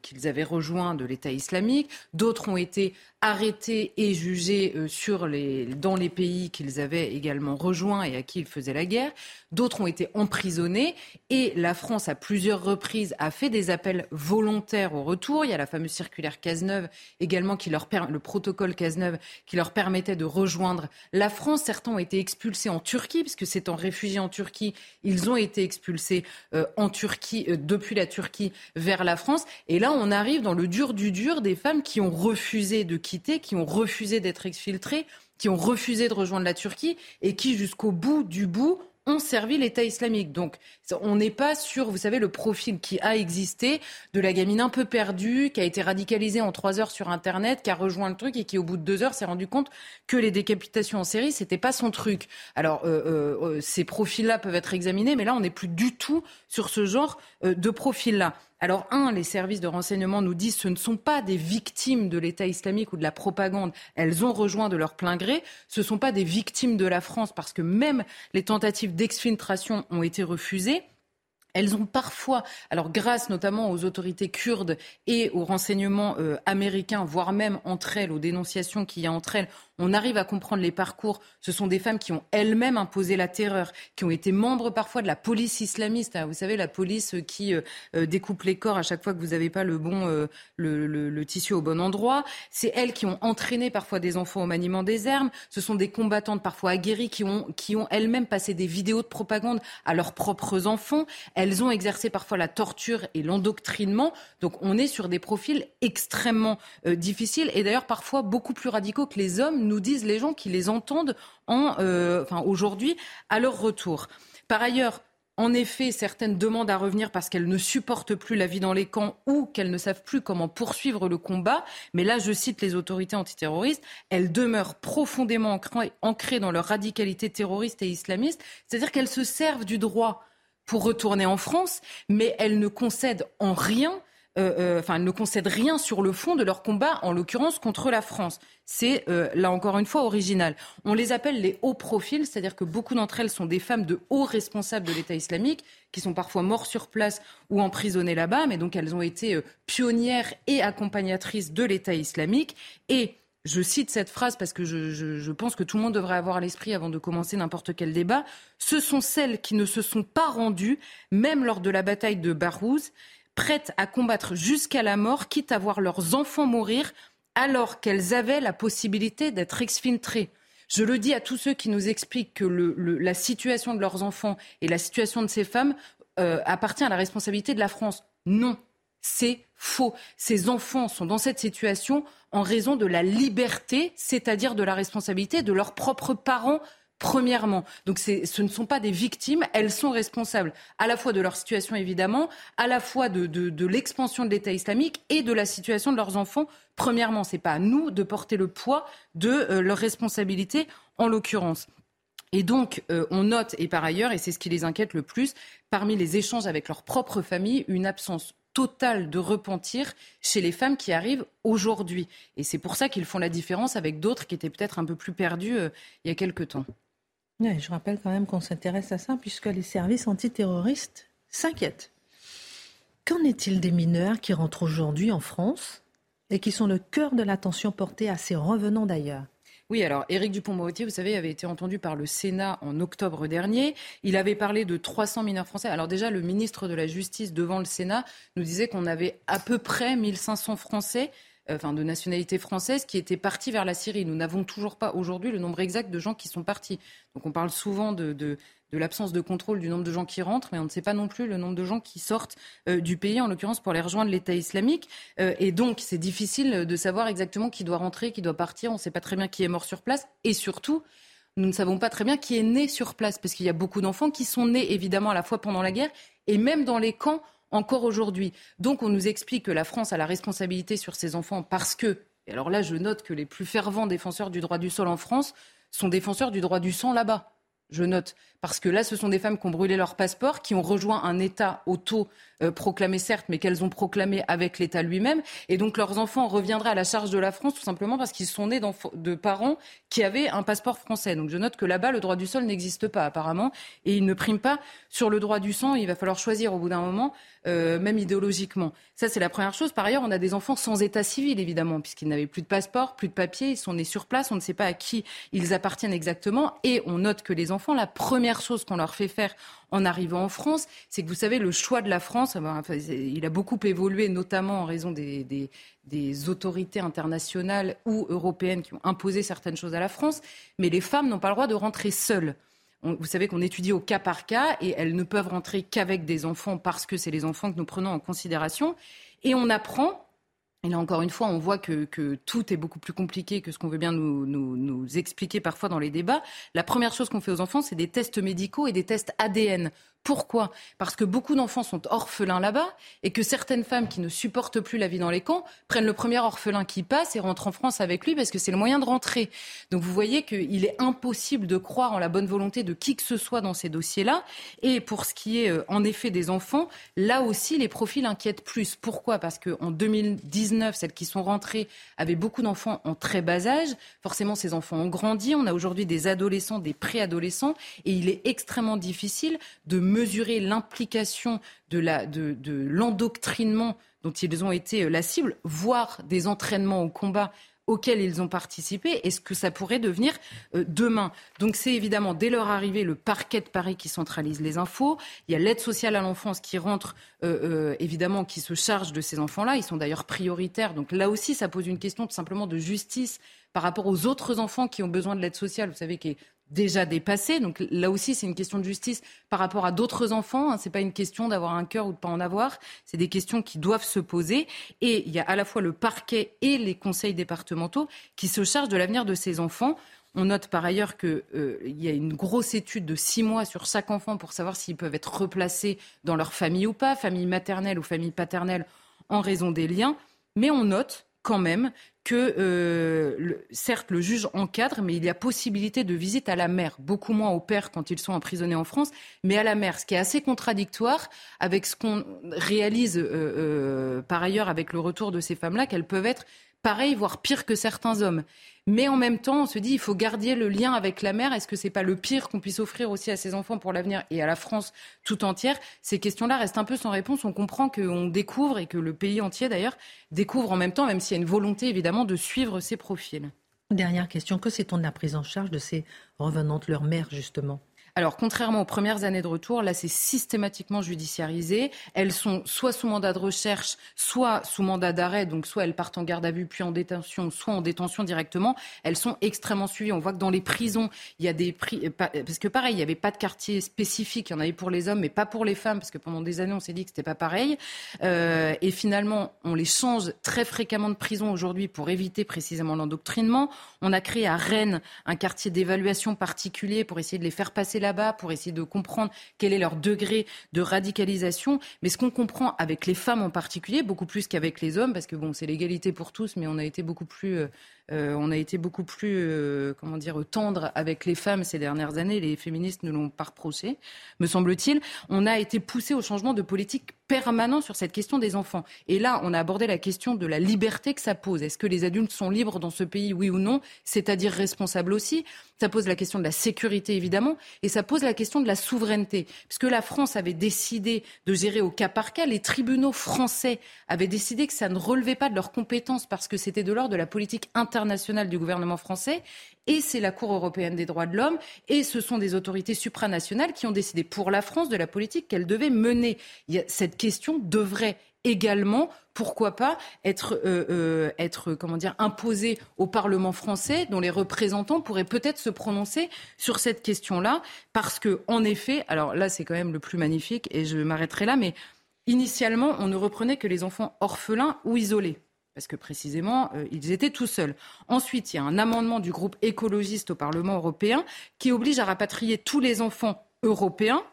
qu'ils avaient rejoints de l'État islamique, d'autres ont été arrêtés et jugés euh, dans les pays qu'ils avaient également rejoints et à qui ils faisaient la guerre, d'autres ont été emprisonnés et la France, à plusieurs reprises, a fait des appels volontaires au retour. Il y a la fameuse circulaire Cazeneuve également, qui leur le protocole Cazeneuve, qui leur permettait de rejoindre la France. Certains ont été expulsés en Turquie, puisque c'est en réfugiés en Turquie ils ont été expulsés euh, en Turquie, euh, depuis la Turquie vers la France. Et là, on arrive dans le dur du dur des femmes qui ont refusé de quitter, qui ont refusé d'être exfiltrées, qui ont refusé de rejoindre la Turquie et qui, jusqu'au bout du bout, ont servi l'État islamique. Donc on n'est pas sur, vous savez, le profil qui a existé de la gamine un peu perdue, qui a été radicalisée en trois heures sur Internet, qui a rejoint le truc et qui, au bout de deux heures, s'est rendu compte que les décapitations en série, c'était pas son truc. Alors euh, euh, euh, ces profils-là peuvent être examinés, mais là, on n'est plus du tout sur ce genre de profil-là. Alors, un, les services de renseignement nous disent ce ne sont pas des victimes de l'État islamique ou de la propagande. Elles ont rejoint de leur plein gré. Ce ne sont pas des victimes de la France parce que même les tentatives d'exfiltration ont été refusées. Elles ont parfois, alors grâce notamment aux autorités kurdes et aux renseignements euh, américains, voire même entre elles, aux dénonciations qu'il y a entre elles, on arrive à comprendre les parcours. Ce sont des femmes qui ont elles-mêmes imposé la terreur, qui ont été membres parfois de la police islamiste. Hein, vous savez, la police qui euh, euh, découpe les corps à chaque fois que vous n'avez pas le bon euh, le, tissu au bon endroit. C'est elles qui ont entraîné parfois des enfants au maniement des armes. Ce sont des combattantes parfois aguerries qui ont, qui ont elles-mêmes passé des vidéos de propagande à leurs propres enfants. Elles ont exercé parfois la torture et l'endoctrinement. Donc on est sur des profils extrêmement difficiles et d'ailleurs parfois beaucoup plus radicaux que les hommes nous disent les gens qui les entendent en, euh, aujourd'hui à leur retour. Par ailleurs, en effet, certaines demandent à revenir parce qu'elles ne supportent plus la vie dans les camps ou qu'elles ne savent plus comment poursuivre le combat. Mais là, je cite les autorités antiterroristes, elles demeurent profondément ancrées dans leur radicalité terroriste et islamiste. C'est-à-dire qu'elles se servent du droit pour retourner en France, mais elles ne concèdent en rien euh, euh, enfin, ne concèdent rien sur le fond de leur combat, en l'occurrence contre la France. C'est, euh, là encore une fois, original. On les appelle les hauts profils, c'est-à-dire que beaucoup d'entre elles sont des femmes de hauts responsables de l'État islamique, qui sont parfois morts sur place ou emprisonnées là-bas, mais donc elles ont été pionnières et accompagnatrices de l'État islamique. Et je cite cette phrase parce que je, pense que tout le monde devrait avoir à l'esprit avant de commencer n'importe quel débat. Ce sont celles qui ne se sont pas rendues, même lors de la bataille de Barouz, prêtes à combattre jusqu'à la mort, quitte à voir leurs enfants mourir, alors qu'elles avaient la possibilité d'être exfiltrées. Je le dis à tous ceux qui nous expliquent que la situation de leurs enfants et la situation de ces femmes euh, appartient à la responsabilité de la France. Non, c'est faux. Ces enfants sont dans cette situation en raison de la liberté, c'est-à-dire de la responsabilité de leurs propres parents premièrement. Donc ce ne sont pas des victimes, elles sont responsables à la fois de leur situation évidemment, à la fois de, l'expansion de l'État islamique et de la situation de leurs enfants. Premièrement, c'est pas à nous de porter le poids de euh, leurs responsabilités en l'occurrence. Et donc, euh, on note, et par ailleurs, et c'est ce qui les inquiète le plus, parmi les échanges avec leur propre famille, une absence totale de repentir chez les femmes qui arrivent aujourd'hui. Et c'est pour ça qu'ils font la différence avec d'autres qui étaient peut-être un peu plus perdus euh, il y a quelque temps je rappelle quand même qu'on s'intéresse à ça puisque les services antiterroristes s'inquiètent. Qu'en est-il des mineurs qui rentrent aujourd'hui en France et qui sont le cœur de l'attention portée à ces revenants d'ailleurs? Oui, alors Éric Dupont-Moretti, vous savez, avait été entendu par le Sénat en octobre dernier. Il avait parlé de 300 mineurs français. Alors déjà, le ministre de la Justice devant le Sénat nous disait qu'on avait à peu près 1500 Français euh, enfin, de nationalité française qui étaient partis vers la Syrie. Nous n'avons toujours pas aujourd'hui le nombre exact de gens qui sont partis. Donc on parle souvent de, de, l'absence de contrôle du nombre de gens qui rentrent, mais on ne sait pas non plus le nombre de gens qui sortent euh, du pays, en l'occurrence pour les rejoindre l'État islamique. Euh, et donc c'est difficile de savoir exactement qui doit rentrer, qui doit partir. On ne sait pas très bien qui est mort sur place. Et surtout, nous ne savons pas très bien qui est né sur place, parce qu'il y a beaucoup d'enfants qui sont nés évidemment à la fois pendant la guerre et même dans les camps encore aujourd'hui. Donc on nous explique que la France a la responsabilité sur ses enfants parce que, et alors là je note que les plus fervents défenseurs du droit du sol en France sont défenseurs du droit du sang là-bas. Je note. Parce que là, ce sont des femmes qui ont brûlé leur passeport, qui ont rejoint un État auto-proclamé, certes, mais qu'elles ont proclamé avec l'État lui-même. Et donc, leurs enfants reviendraient à la charge de la France, tout simplement parce qu'ils sont nés de parents qui avaient un passeport français. Donc, je note que là-bas, le droit du sol n'existe pas, apparemment. Et il ne prime pas sur le droit du sang. Il va falloir choisir au bout d'un moment, euh, même idéologiquement. Ça, c'est la première chose. Par ailleurs, on a des enfants sans état civil, évidemment, puisqu'ils n'avaient plus de passeport, plus de papier. Ils sont nés sur place. On ne sait pas à qui ils appartiennent exactement. Et on note que les enfants, la première chose qu'on leur fait faire en arrivant en France, c'est que vous savez, le choix de la France, il a beaucoup évolué, notamment en raison des, autorités internationales ou européennes qui ont imposé certaines choses à la France, mais les femmes n'ont pas le droit de rentrer seules. vous savez qu'on étudie au cas par cas et elles ne peuvent rentrer qu'avec des enfants parce que c'est les enfants que nous prenons en considération. Et on apprend et là, encore une fois, on voit que, tout est beaucoup plus compliqué que ce qu'on veut bien nous, nous, expliquer parfois dans les débats. La première chose qu'on fait aux enfants, c'est des tests médicaux et des tests ADN pourquoi? Parce que beaucoup d'enfants sont orphelins là-bas et que certaines femmes qui ne supportent plus la vie dans les camps prennent le premier orphelin qui passe et rentrent en France avec lui parce que c'est le moyen de rentrer. Donc vous voyez qu'il est impossible de croire en la bonne volonté de qui que ce soit dans ces dossiers-là. Et pour ce qui est euh, en effet des enfants, là aussi les profils inquiètent plus. Pourquoi? Parce qu'en 2019, celles qui sont rentrées avaient beaucoup d'enfants en très bas âge. Forcément, ces enfants ont grandi. On a aujourd'hui des adolescents, des préadolescents et il est extrêmement difficile de mesurer l'implication de l'endoctrinement dont ils ont été euh, la cible, voire des entraînements au combat auxquels ils ont participé et ce que ça pourrait devenir euh, demain? Donc c'est évidemment dès leur arrivée le parquet de Paris qui centralise les infos. Il y a l'aide sociale à l'enfance qui rentre euh, évidemment qui se charge de ces enfants-là. Ils sont d'ailleurs prioritaires. Donc là aussi ça pose une question tout simplement de justice par rapport aux autres enfants qui ont besoin de l'aide sociale, vous savez, qui déjà dépassé. Donc là aussi, c'est une question de justice par rapport à d'autres enfants. Hein. Ce n'est pas une question d'avoir un cœur ou de pas en avoir. C'est des questions qui doivent se poser. Et il y a à la fois le parquet et les conseils départementaux qui se chargent de l'avenir de ces enfants. On note par ailleurs qu'il euh, y a une grosse étude de six mois sur chaque enfant pour savoir s'ils peuvent être replacés dans leur famille ou pas, famille maternelle ou famille paternelle, en raison des liens. Mais on note quand même que, euh, certes, le juge encadre, mais il y a possibilité de visite à la mère, beaucoup moins au père quand ils sont emprisonnés en France, mais à la mère, ce qui est assez contradictoire avec ce qu'on réalise euh, euh, par ailleurs avec le retour de ces femmes-là, qu'elles peuvent être pareil, voire pire que certains hommes. Mais en même temps, on se dit, il faut garder le lien avec la mère. Est-ce que c'est pas le pire qu'on puisse offrir aussi à ses enfants pour l'avenir et à la France tout entière? Ces questions-là restent un peu sans réponse. On comprend qu'on découvre et que le pays entier d'ailleurs découvre en même temps, même s'il y a une volonté évidemment de suivre ces profils. Dernière question, que sait-on de la prise en charge de ces revenantes, leur mère justement? Alors, contrairement aux premières années de retour, là, c'est systématiquement judiciarisé. Elles sont soit sous mandat de recherche, soit sous mandat d'arrêt, donc soit elles partent en garde à vue puis en détention, soit en détention directement. Elles sont extrêmement suivies. On voit que dans les prisons, il y a des prix, parce que pareil, il n'y avait pas de quartier spécifique. Il y en avait pour les hommes, mais pas pour les femmes, parce que pendant des années, on s'est dit que c'était pas pareil. Euh, et finalement, on les change très fréquemment de prison aujourd'hui pour éviter précisément l'endoctrinement. On a créé à Rennes un quartier d'évaluation particulier pour essayer de les faire passer là-bas, pour essayer de comprendre quel est leur degré de radicalisation. Mais ce qu'on comprend avec les femmes en particulier, beaucoup plus qu'avec les hommes, parce que bon, c'est l'égalité pour tous, mais on a été beaucoup plus euh, on a été beaucoup plus, euh, comment dire, tendre avec les femmes ces dernières années. Les féministes ne l'ont pas reproché, me semble-t-il. On a été poussé au changement de politique permanent sur cette question des enfants. Et là, on a abordé la question de la liberté que ça pose. Est-ce que les adultes sont libres dans ce pays, oui ou non? C'est-à-dire responsables aussi. Ça pose la question de la sécurité, évidemment, et ça pose la question de la souveraineté. Puisque la France avait décidé de gérer au cas par cas, les tribunaux français avaient décidé que ça ne relevait pas de leurs compétences parce que c'était de l'ordre de la politique internationale du gouvernement français et c'est la Cour européenne des droits de l'homme, et ce sont des autorités supranationales qui ont décidé pour la France de la politique qu'elle devait mener. cette question devrait également, pourquoi pas, être, euh, euh, être comment dire, imposée au Parlement français, dont les représentants pourraient peut-être se prononcer sur cette question-là, parce que, en effet, alors là, c'est quand même le plus magnifique, et je m'arrêterai là, mais initialement, on ne reprenait que les enfants orphelins ou isolés parce que précisément, euh, ils étaient tout seuls. Ensuite, il y a un amendement du groupe écologiste au Parlement européen qui oblige à rapatrier tous les enfants européens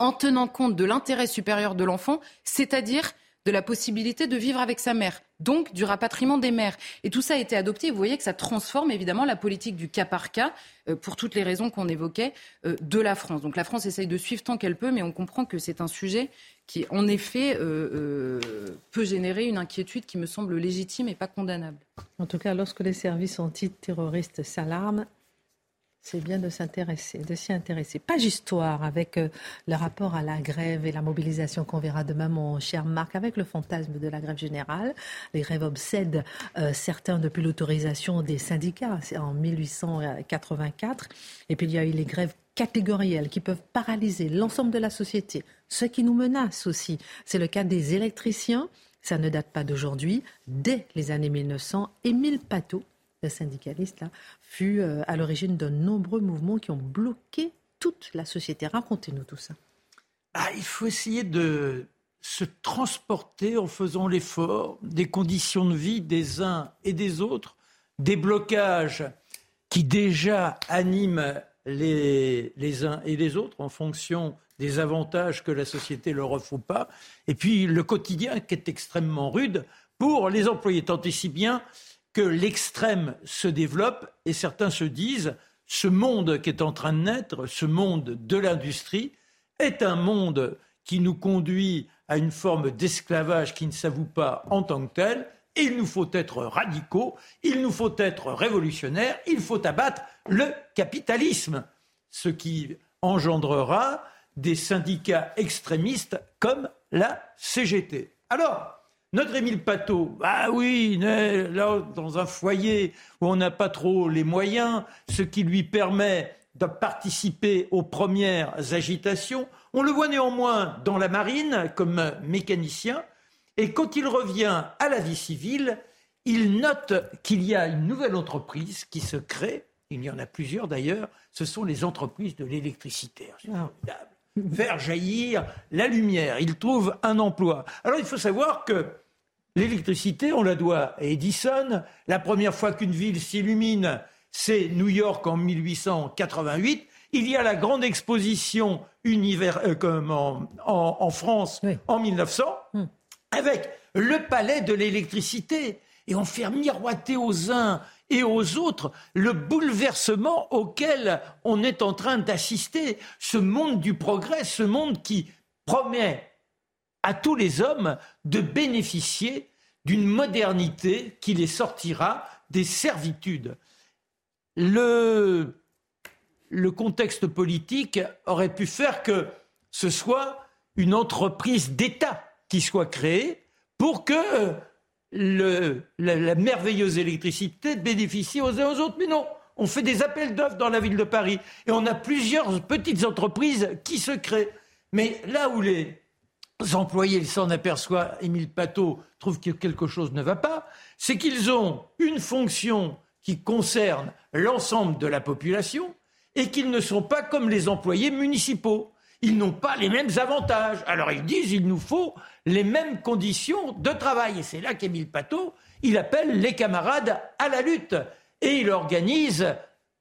en tenant compte de l'intérêt supérieur de l'enfant, c'est-à-dire de la possibilité de vivre avec sa mère, donc du rapatriement des mères. Et tout ça a été adopté. Vous voyez que ça transforme évidemment la politique du cas par cas, euh, pour toutes les raisons qu'on évoquait, euh, de la France. Donc la France essaye de suivre tant qu'elle peut, mais on comprend que c'est un sujet qui, en effet, euh, euh, peut générer une inquiétude qui me semble légitime et pas condamnable. En tout cas, lorsque les services antiterroristes s'alarment, c'est bien de s'intéresser, de s'y intéresser. Page histoire avec euh, le rapport à la grève et la mobilisation qu'on verra demain, mon cher Marc, avec le fantasme de la grève générale. Les grèves obsèdent certains depuis l'autorisation des syndicats, en 1884. Et puis il y a eu les grèves catégorielles qui peuvent paralyser l'ensemble de la société. Ce qui nous menace aussi, c'est le cas des électriciens. Ça ne date pas d'aujourd'hui. Dès les années 1900, Émile Pateau, le syndicaliste, là, fut euh, à l'origine de nombreux mouvements qui ont bloqué toute la société. Racontez-nous tout ça. Ah, il faut essayer de se transporter en faisant l'effort des conditions de vie des uns et des autres, des blocages qui déjà animent les, uns et les autres en fonction des avantages que la société leur offre ou pas, et puis le quotidien qui est extrêmement rude pour les employés, tant et si bien que l'extrême se développe et certains se disent ce monde qui est en train de naître, ce monde de l'industrie, est un monde qui nous conduit à une forme d'esclavage qui ne s'avoue pas en tant que tel. Il nous faut être radicaux, il nous faut être révolutionnaires, il faut abattre le capitalisme, ce qui engendrera des syndicats extrémistes comme la CGT. Alors, notre Émile Pateau, ah oui, là, dans un foyer où on n'a pas trop les moyens, ce qui lui permet de participer aux premières agitations. On le voit néanmoins dans la marine comme mécanicien. Et quand il revient à la vie civile, il note qu'il y a une nouvelle entreprise qui se crée il y en a plusieurs d'ailleurs, ce sont les entreprises de l'électricité. Ah. Faire jaillir la lumière, il trouve un emploi. Alors il faut savoir que l'électricité, on la doit à Edison. La première fois qu'une ville s'illumine, c'est New York en 1888. Il y a la grande exposition univers, euh, en, France en 1900, hmm. avec le palais de l'électricité. Et on fait miroiter aux uns et aux autres le bouleversement auquel on est en train d'assister, ce monde du progrès, ce monde qui promet à tous les hommes de bénéficier d'une modernité qui les sortira des servitudes. Le, contexte politique aurait pu faire que ce soit une entreprise d'État qui soit créée pour que la, merveilleuse électricité bénéficie aux uns aux autres. Mais non, On fait des appels d'offres dans la ville de Paris et on a plusieurs petites entreprises qui se créent. Mais là où les employés s'en aperçoivent, Émile Pateau trouve que quelque chose ne va pas, c'est qu'ils ont une fonction qui concerne l'ensemble de la population et qu'ils ne sont pas comme les employés municipaux. Ils n'ont pas les mêmes avantages. Alors ils disent il nous faut les mêmes conditions de travail. Et c'est là qu'Émile Pateau, il appelle les camarades à la lutte. Et il organise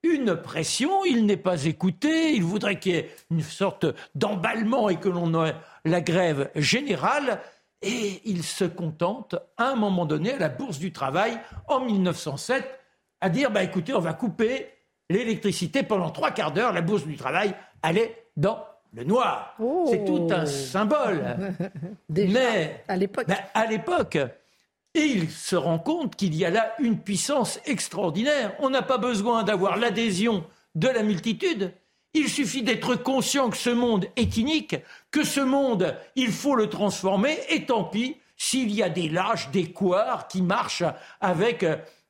une pression, il n'est pas écouté, il voudrait qu'il y ait une sorte d'emballement et que l'on ait la grève générale. Et il se contente, à un moment donné, à la Bourse du Travail, en 1907, à dire, bah, écoutez, on va couper l'électricité pendant trois quarts d'heure, la Bourse du Travail allait dans le noir. C'est tout un symbole. Mais à l'époque. Ben, à l'époque. Et il se rend compte qu'il y a là une puissance extraordinaire. On n'a pas besoin d'avoir l'adhésion de la multitude. Il suffit d'être conscient que ce monde est inique, que ce monde, il faut le transformer, et tant pis s'il y a des lâches, des couards qui marchent avec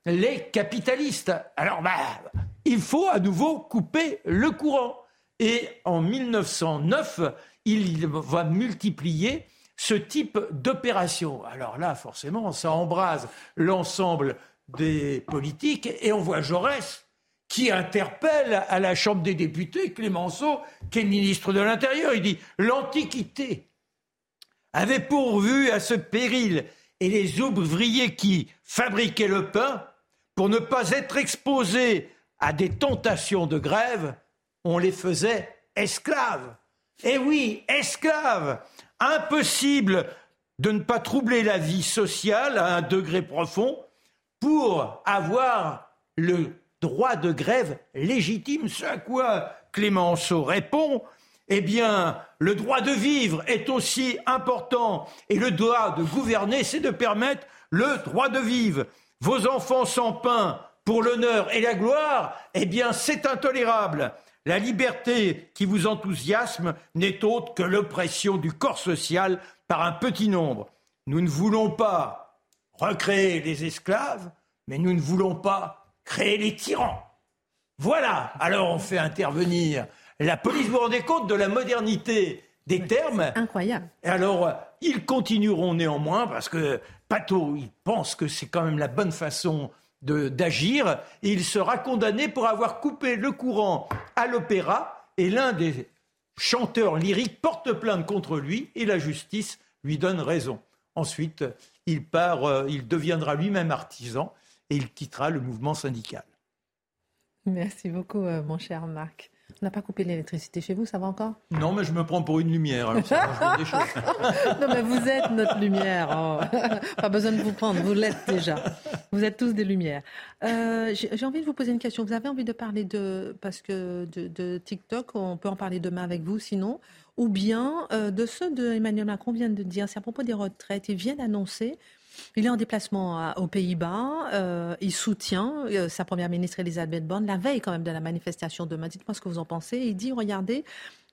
les capitalistes. Alors, bah, il faut à nouveau couper le courant. Et en 1909, il va multiplier ce type d'opération. Alors là, forcément, ça embrase l'ensemble des politiques et on voit Jaurès qui interpelle à la Chambre des députés Clémenceau, qui est ministre de l'Intérieur. Il dit L'Antiquité avait pourvu à ce péril et les ouvriers qui fabriquaient le pain, pour ne pas être exposés à des tentations de grève, on les faisait esclaves. Eh oui, esclaves. Impossible de ne pas troubler la vie sociale à un degré profond pour avoir le droit de grève légitime. Ce à quoi Clémenceau répond, eh bien, le droit de vivre est aussi important et le droit de gouverner, c'est de permettre le droit de vivre. Vos enfants sans pain pour l'honneur et la gloire, eh bien, c'est intolérable. La liberté qui vous enthousiasme n'est autre que l'oppression du corps social par un petit nombre. Nous ne voulons pas recréer les esclaves, mais nous ne voulons pas créer les tyrans. Voilà, alors on fait intervenir la police. Vous vous rendez compte de la modernité des termes Incroyable. Alors, ils continueront néanmoins, parce que Pato, il pense que c'est quand même la bonne façon d'agir et il sera condamné pour avoir coupé le courant à l'opéra et l'un des chanteurs lyriques porte plainte contre lui et la justice lui donne raison. Ensuite, il part, euh, il deviendra lui-même artisan et il quittera le mouvement syndical. Merci beaucoup, euh, mon cher Marc. On n'a pas coupé l'électricité chez vous, ça va encore? Non, mais je me prends pour une lumière, alors ça des choses. non, mais vous êtes notre lumière. Oh. Pas besoin de vous prendre, vous l'êtes déjà. Vous êtes tous des lumières. Euh, J'ai envie de vous poser une question. Vous avez envie de parler de, parce que de, TikTok, on peut en parler demain avec vous, sinon, ou bien euh, de ceux de Emmanuel Macron vient de dire, c'est à propos des retraites, il vient d'annoncer il est en déplacement aux Pays-Bas. Euh, il soutient euh, sa première ministre Elisabeth Borne la veille quand même de la manifestation demain. Dites-moi ce que vous en pensez. Il dit regardez,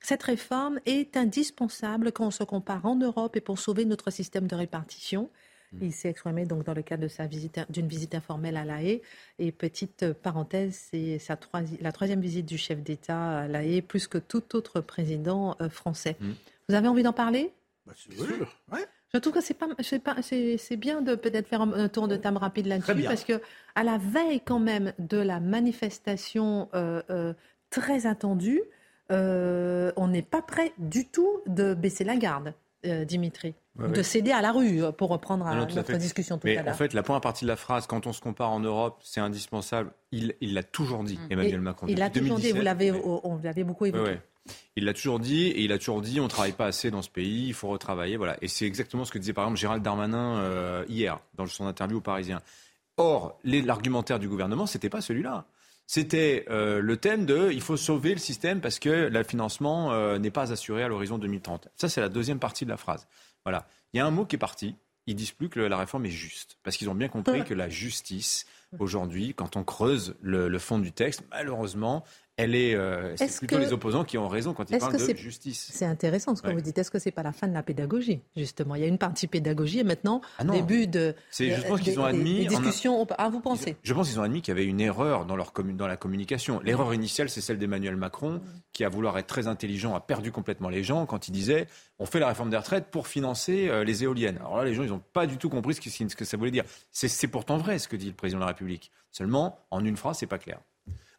cette réforme est indispensable quand on se compare en Europe et pour sauver notre système de répartition. Mm. Il s'est exprimé donc dans le cadre de sa visite, d'une visite informelle à La Haye. Et petite parenthèse, c'est la troisième visite du chef d'État à La Haye, plus que tout autre président euh, français. Mm. Vous avez envie d'en parler? Bah, C'est sûr. Ouais. Je trouve que c'est pas, pas c'est bien de peut-être faire un, tour de table rapide là-dessus parce que à la veille quand même de la manifestation euh, euh, très attendue, euh, on n'est pas prêt du tout de baisser la garde, Dimitri. de céder à la rue, pour reprendre notre discussion tout Mais à l'heure. En fait, la première partie de la phrase, quand on se compare en Europe, c'est indispensable, il l'a toujours dit, mm. Emmanuel Macron. Il l'a toujours dit, vous l'avez, on l'avait beaucoup évoqué. Il l'a toujours dit, et il a toujours dit on ne travaille pas assez dans ce pays, il faut retravailler. Voilà. Et c'est exactement ce que disait par exemple Gérald Darmanin euh, hier, dans son interview au Parisien. Or, l'argumentaire du gouvernement, c'était pas celui-là. C'était euh, le thème de il faut sauver le système parce que le financement euh, n'est pas assuré à l'horizon 2030. Ça, c'est la deuxième partie de la phrase. Voilà. Il y a un mot qui est parti. Ils disent plus que la réforme est juste. Parce qu'ils ont bien compris que la justice, aujourd'hui, quand on creuse le, le fond du texte, malheureusement, elle est, euh, c'est plutôt les opposants qui ont raison quand ils parlent de justice. C'est intéressant ce que vous dites. Est-ce que c'est pas la fin de la pédagogie justement? Il y a une partie pédagogie et maintenant ah début de. je pense qu'ils ont admis. Des discussions. Ah, vous pensez? Je pense qu'ils ont admis qu'il y avait une erreur dans leur dans la communication. L'erreur initiale, c'est celle d'Emmanuel Macron, qui a vouloir être très intelligent, a perdu complètement les gens quand il disait on fait la réforme des retraites pour financer euh, les éoliennes. Alors là, les gens, ils n'ont pas du tout compris ce que, ce que ça voulait dire. C'est pourtant vrai ce que dit le président de la République. Seulement, en une phrase, c'est pas clair.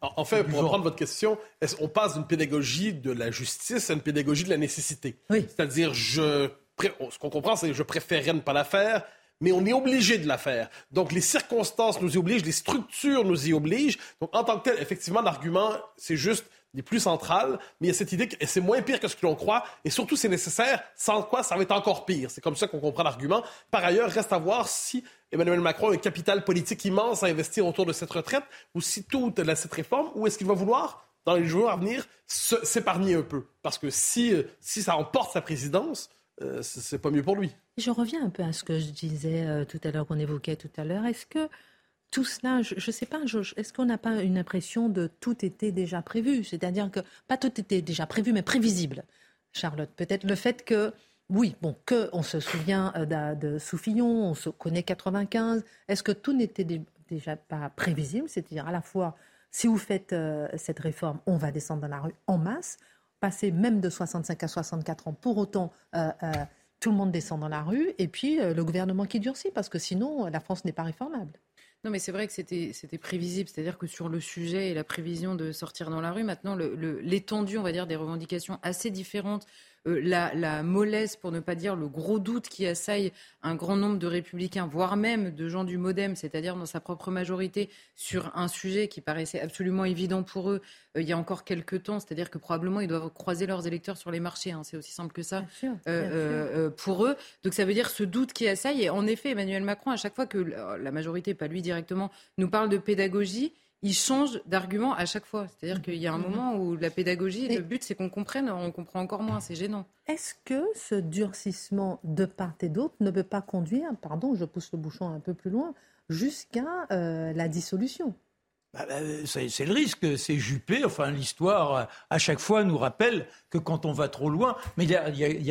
En fait, pour reprendre votre question, on passe d'une pédagogie de la justice à une pédagogie de la nécessité? C'est-à-dire, je, ce qu'on comprend, c'est que je préférerais ne pas la faire, mais on est obligé de la faire. Donc, les circonstances nous y obligent, les structures nous y obligent. Donc, en tant que tel, effectivement, l'argument, c'est juste des plus central, mais il y a cette idée que c'est moins pire que ce que l'on croit, et surtout c'est nécessaire, sans quoi ça va être encore pire. C'est comme ça qu'on comprend l'argument. Par ailleurs, reste à voir si Emmanuel Macron a un capital politique immense à investir autour de cette retraite, ou si tout de cette réforme, ou est-ce qu'il va vouloir, dans les jours à venir, s'épargner un peu? Parce que si, si ça emporte sa présidence, euh, c'est pas mieux pour lui. Je reviens un peu à ce que je disais euh, tout à l'heure, qu'on évoquait tout à l'heure. Est-ce que tout cela, je ne sais pas, est-ce qu'on n'a pas une impression de tout était déjà prévu? C'est-à-dire que, pas tout était déjà prévu, mais prévisible, Charlotte. Peut-être le fait que, oui, bon, que on se souvient euh, de, de Soufillon, on se connaît 95, est-ce que tout n'était déjà pas prévisible? C'est-à-dire à la fois, si vous faites euh, cette réforme, on va descendre dans la rue en masse, passer même de 65 à 64 ans, pour autant... Euh, tout le monde descend dans la rue, et puis le gouvernement qui durcit, parce que sinon, la France n'est pas réformable. Non, mais c'est vrai que c'était prévisible. C'est-à-dire que sur le sujet et la prévision de sortir dans la rue, maintenant, l'étendue, on va dire, des revendications assez différentes euh, la, mollesse, pour ne pas dire le gros doute qui assaille un grand nombre de républicains, voire même de gens du Modem, c'est-à-dire dans sa propre majorité, sur un sujet qui paraissait absolument évident pour eux euh, il y a encore quelques temps, c'est-à-dire que probablement ils doivent croiser leurs électeurs sur les marchés, hein, c'est aussi simple que ça euh, pour eux. Donc ça veut dire ce doute qui assaille. Et en effet, Emmanuel Macron, à chaque fois que la majorité, pas lui directement, nous parle de pédagogie, il change d'argument à chaque fois. C'est-à-dire qu'il y a un mhm. moment où la pédagogie, le but, c'est qu'on comprenne, on comprend encore moins, c'est gênant. Est-ce que ce durcissement de part et d'autre ne peut pas conduire, pardon, je pousse le bouchon un peu plus loin, jusqu'à euh, la dissolution? Bah, bah, c'est le risque, c'est Juppé. Enfin, l'histoire, euh, à chaque fois, nous rappelle que quand on va trop loin, mais il y,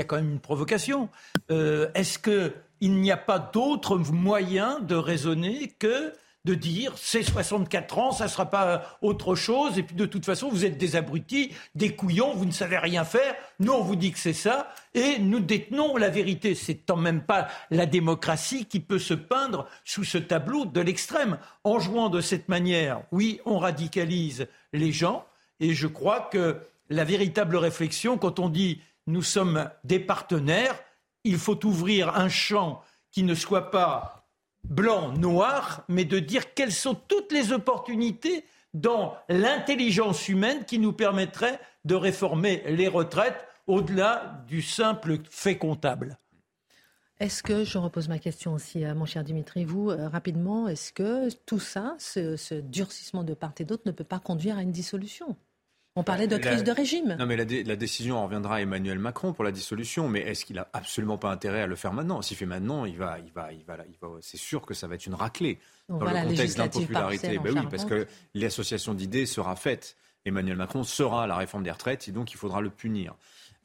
a, quand même une provocation. Euh, est-ce qu'il n'y a pas d'autre moyen de raisonner que de dire c'est 64 ans, ça sera pas autre chose, et puis de toute façon, vous êtes des abrutis, des couillons, vous ne savez rien faire, nous on vous dit que c'est ça, et nous détenons la vérité. C'est quand même pas la démocratie qui peut se peindre sous ce tableau de l'extrême. En jouant de cette manière, oui, on radicalise les gens, et je crois que la véritable réflexion, quand on dit nous sommes des partenaires, il faut ouvrir un champ qui ne soit pas blanc, noir, mais de dire quelles sont toutes les opportunités dans l'intelligence humaine qui nous permettraient de réformer les retraites au-delà du simple fait comptable. Est-ce que, je repose ma question aussi à mon cher Dimitri, vous, euh, rapidement, est-ce que tout ça, ce durcissement de part et d'autre, ne peut pas conduire à une dissolution? On parlait de crise de régime. Non, mais la, décision en reviendra à Emmanuel Macron pour la dissolution. Mais est-ce qu'il a absolument pas intérêt à le faire maintenant? S'il fait maintenant, il va, il va, il va, il va c'est sûr que ça va être une raclée dans le contexte d'impopularité. Ben oui, parce que l'association d'idées sera faite. Emmanuel Macron sera la réforme des retraites et donc il faudra le punir.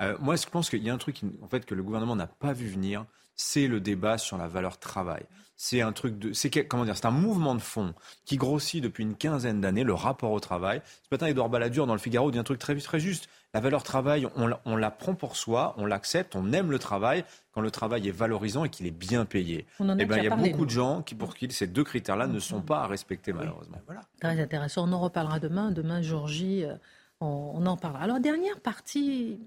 Euh, moi, je pense qu'il y a un truc en fait, que le gouvernement n'a pas vu venir, c'est le débat sur la valeur travail c'est un truc de, c'est comment dire, c'est un mouvement de fond qui grossit depuis une quinzaine d'années, le rapport au travail. Ce matin, Edouard Balladur dans le Figaro dit un truc très très juste. La valeur travail, on, la prend pour soi, on l'accepte, on aime le travail quand le travail est valorisant et qu'il est bien payé. On en a eh ben, il y a beaucoup de gens qui, pour qui ces deux critères-là ne sont pas à respecter malheureusement. voilà. Très intéressant. On en reparlera demain. Demain, Georgie, euh, on, en parlera. Alors dernière partie,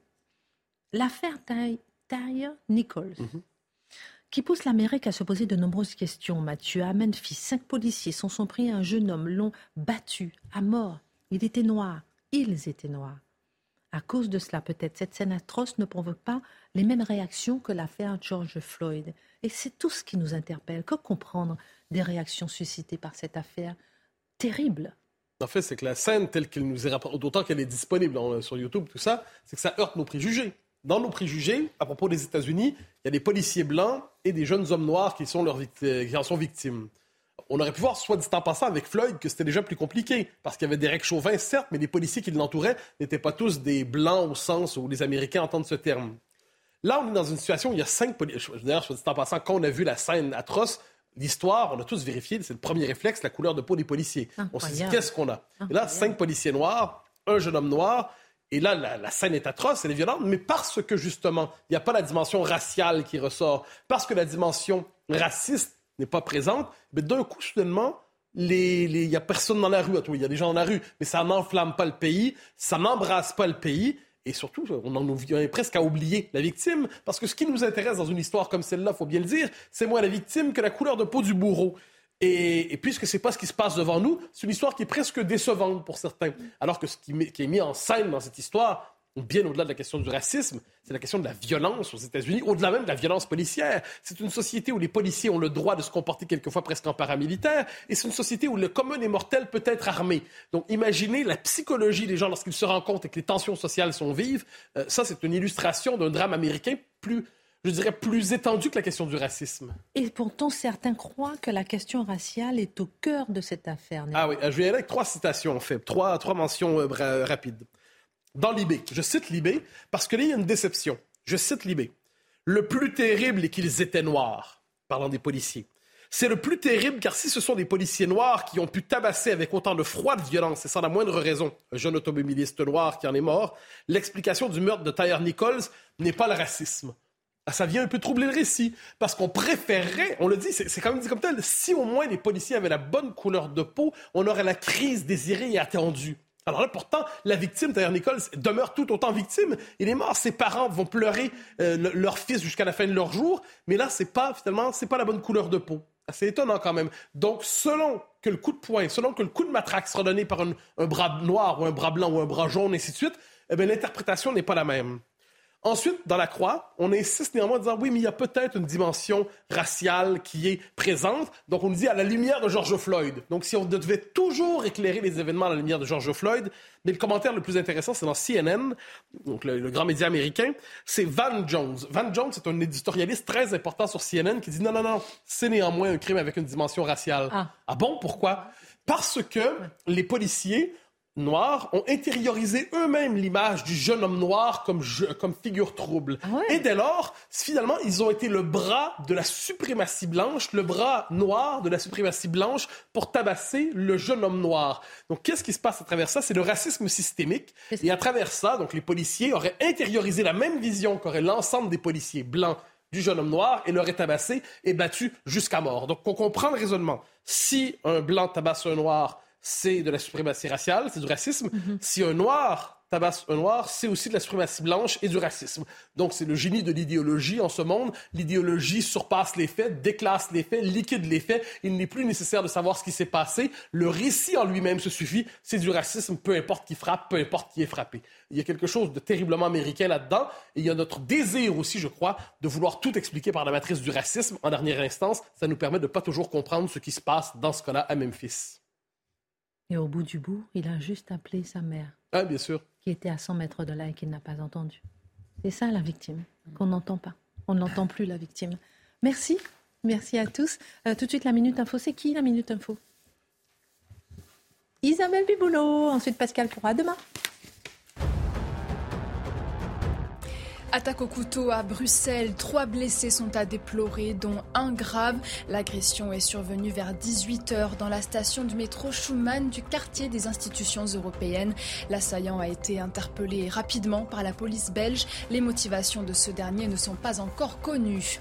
l'affaire Tyre Nichols. Mhm qui pousse l'Amérique à se poser de nombreuses questions. Mathieu, à Memphis, cinq policiers sont, sont pris un jeune homme, l'ont battu à mort. Il était noir, ils étaient noirs. À cause de cela, peut-être, cette scène atroce ne provoque pas les mêmes réactions que l'affaire George Floyd. Et c'est tout ce qui nous interpelle. Que comprendre des réactions suscitées par cette affaire terrible? En fait, c'est que la scène telle qu'elle nous est rapportée, d'autant qu'elle est disponible sur YouTube, tout ça, c'est que ça heurte nos préjugés dans nos préjugés, à propos des États-Unis, il y a des policiers blancs et des jeunes hommes noirs qui, sont leurs qui en sont victimes. On aurait pu voir, soit dit en passant, avec Floyd, que c'était déjà plus compliqué, parce qu'il y avait Derek Chauvin, certes, mais les policiers qui l'entouraient n'étaient pas tous des Blancs au sens où les Américains entendent ce terme. Là, on est dans une situation où il y a cinq policiers. D'ailleurs, soit dit en passant, quand on a vu la scène atroce, l'histoire, on a tous vérifié, c'est le premier réflexe, la couleur de peau des policiers. On s'est dit, qu'est-ce qu'on a? Et là, cinq policiers noirs, un jeune homme noir, et là, la, scène est atroce, elle est violente, mais parce que justement, il n'y a pas la dimension raciale qui ressort, parce que la dimension raciste n'est pas présente, mais d'un coup, soudainement, il n'y a personne dans la rue. Il y a des gens dans la rue, mais ça n'enflamme pas le pays, ça n'embrasse pas le pays. Et surtout, on en vient presque à oublier la victime, parce que ce qui nous intéresse dans une histoire comme celle-là, faut bien le dire, c'est moins la victime que la couleur de peau du bourreau. Et, et puisque c'est pas ce qui se passe devant nous, c'est une histoire qui est presque décevante pour certains. Alors que ce qui, est mis en scène dans cette histoire, bien au-delà de la question du racisme, c'est la question de la violence aux États-Unis, au-delà même de la violence policière. C'est une société où les policiers ont le droit de se comporter quelquefois presque en paramilitaire, et c'est une société où le commun des mortels peut être armé. Donc imaginez la psychologie des gens lorsqu'ils se rendent compte et que les tensions sociales sont vives. Euh, ça, c'est une illustration d'un drame américain plus je dirais, plus étendu que la question du racisme. Et pourtant, certains croient que la question raciale est au cœur de cette affaire. Ah oui, je vais y aller avec trois citations, en fait, trois, trois mentions euh, rapides dans Libé. Je cite Libé parce que là, il y a une déception. Je cite Libé. Le plus terrible est qu'ils étaient noirs, parlant des policiers. C'est le plus terrible car si ce sont des policiers noirs qui ont pu tabasser avec autant de froide violence et sans la moindre raison un jeune automobiliste noir qui en est mort, l'explication du meurtre de Tyre Nichols n'est pas le racisme. Ah, ça vient un peu troubler le récit parce qu'on préférerait, on le dit, c'est quand même dit comme tel, si au moins les policiers avaient la bonne couleur de peau, on aurait la crise désirée et attendue. Alors là, pourtant, la victime, Taylor Nichols, demeure tout autant victime. Il est mort. Ses parents vont pleurer euh, leur fils jusqu'à la fin de leur jour. Mais là, c'est pas, finalement, c'est pas la bonne couleur de peau. C'est étonnant quand même. Donc, selon que le coup de poing, selon que le coup de matraque sera donné par un, bras noir ou un bras blanc ou un bras jaune, et ainsi de suite, eh l'interprétation n'est pas la même. Ensuite, dans la croix, on insiste néanmoins en disant oui, mais il y a peut-être une dimension raciale qui est présente. Donc, on nous dit à la lumière de George Floyd. Donc, si on devait toujours éclairer les événements à la lumière de George Floyd, mais le commentaire le plus intéressant, c'est dans CNN, donc le, grand média américain, c'est Van Jones. Van Jones, c'est un éditorialiste très important sur CNN qui dit non, non, non, c'est néanmoins un crime avec une dimension raciale. Ah, ah bon, pourquoi? Parce que les policiers noirs ont intériorisé eux-mêmes l'image du jeune homme noir comme, comme figure trouble. Ah Et dès lors, finalement, ils ont été le bras de la suprématie blanche, le bras noir de la suprématie blanche pour tabasser le jeune homme noir. Donc, qu'est-ce qui se passe à travers ça? C'est le racisme systémique. Et à travers ça, donc, les policiers auraient intériorisé la même vision qu'aurait l'ensemble des policiers blancs du jeune homme noir et l'auraient tabassé et battu jusqu'à mort. Donc, on comprend le raisonnement. Si un blanc tabasse un noir, c'est de la suprématie raciale, c'est du racisme. Mhm. Si un noir tabasse un noir, c'est aussi de la suprématie blanche et du racisme. Donc c'est le génie de l'idéologie en ce monde. L'idéologie surpasse les faits, déclasse les faits, liquide les faits. Il n'est plus nécessaire de savoir ce qui s'est passé. Le récit en lui-même se suffit. C'est du racisme, peu importe qui frappe, peu importe qui est frappé. Il y a quelque chose de terriblement américain là-dedans. Et il y a notre désir aussi, je crois, de vouloir tout expliquer par la matrice du racisme. En dernière instance, ça nous permet de ne pas toujours comprendre ce qui se passe dans ce cas-là à Memphis. Et au bout du bout, il a juste appelé sa mère. Ah, bien sûr. Qui était à 100 mètres de là et qu'il n'a pas entendu. C'est ça la victime, qu'on n'entend pas. On n'entend plus la victime. Merci. Merci à tous. Euh, tout de suite, la Minute Info. C'est qui la Minute Info? Isabelle Biboulot. Ensuite, Pascal pourra demain. Attaque au couteau à Bruxelles. Trois blessés sont à déplorer, dont un grave. L'agression est survenue vers 18h dans la station du métro Schumann du quartier des institutions européennes. L'assaillant a été interpellé rapidement par la police belge. Les motivations de ce dernier ne sont pas encore connues.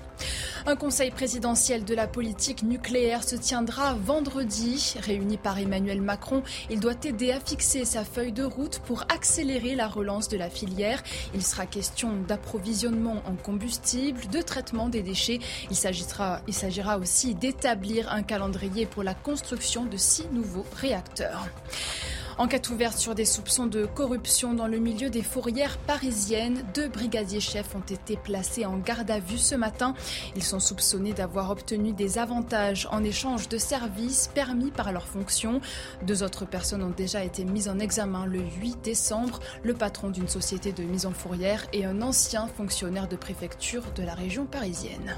Un conseil présidentiel de la politique nucléaire se tiendra vendredi. Réuni par Emmanuel Macron, il doit aider à fixer sa feuille de route pour accélérer la relance de la filière. Il sera question d'approvisionnement en combustible, de traitement des déchets. Il s'agira, aussi d'établir un calendrier pour la construction de six nouveaux réacteurs. Enquête ouverte sur des soupçons de corruption dans le milieu des fourrières parisiennes. Deux brigadiers chefs ont été placés en garde à vue ce matin. Ils sont soupçonnés d'avoir obtenu des avantages en échange de services permis par leur fonction. Deux autres personnes ont déjà été mises en examen le 8 décembre. Le patron d'une société de mise en fourrière et un ancien fonctionnaire de préfecture de la région parisienne.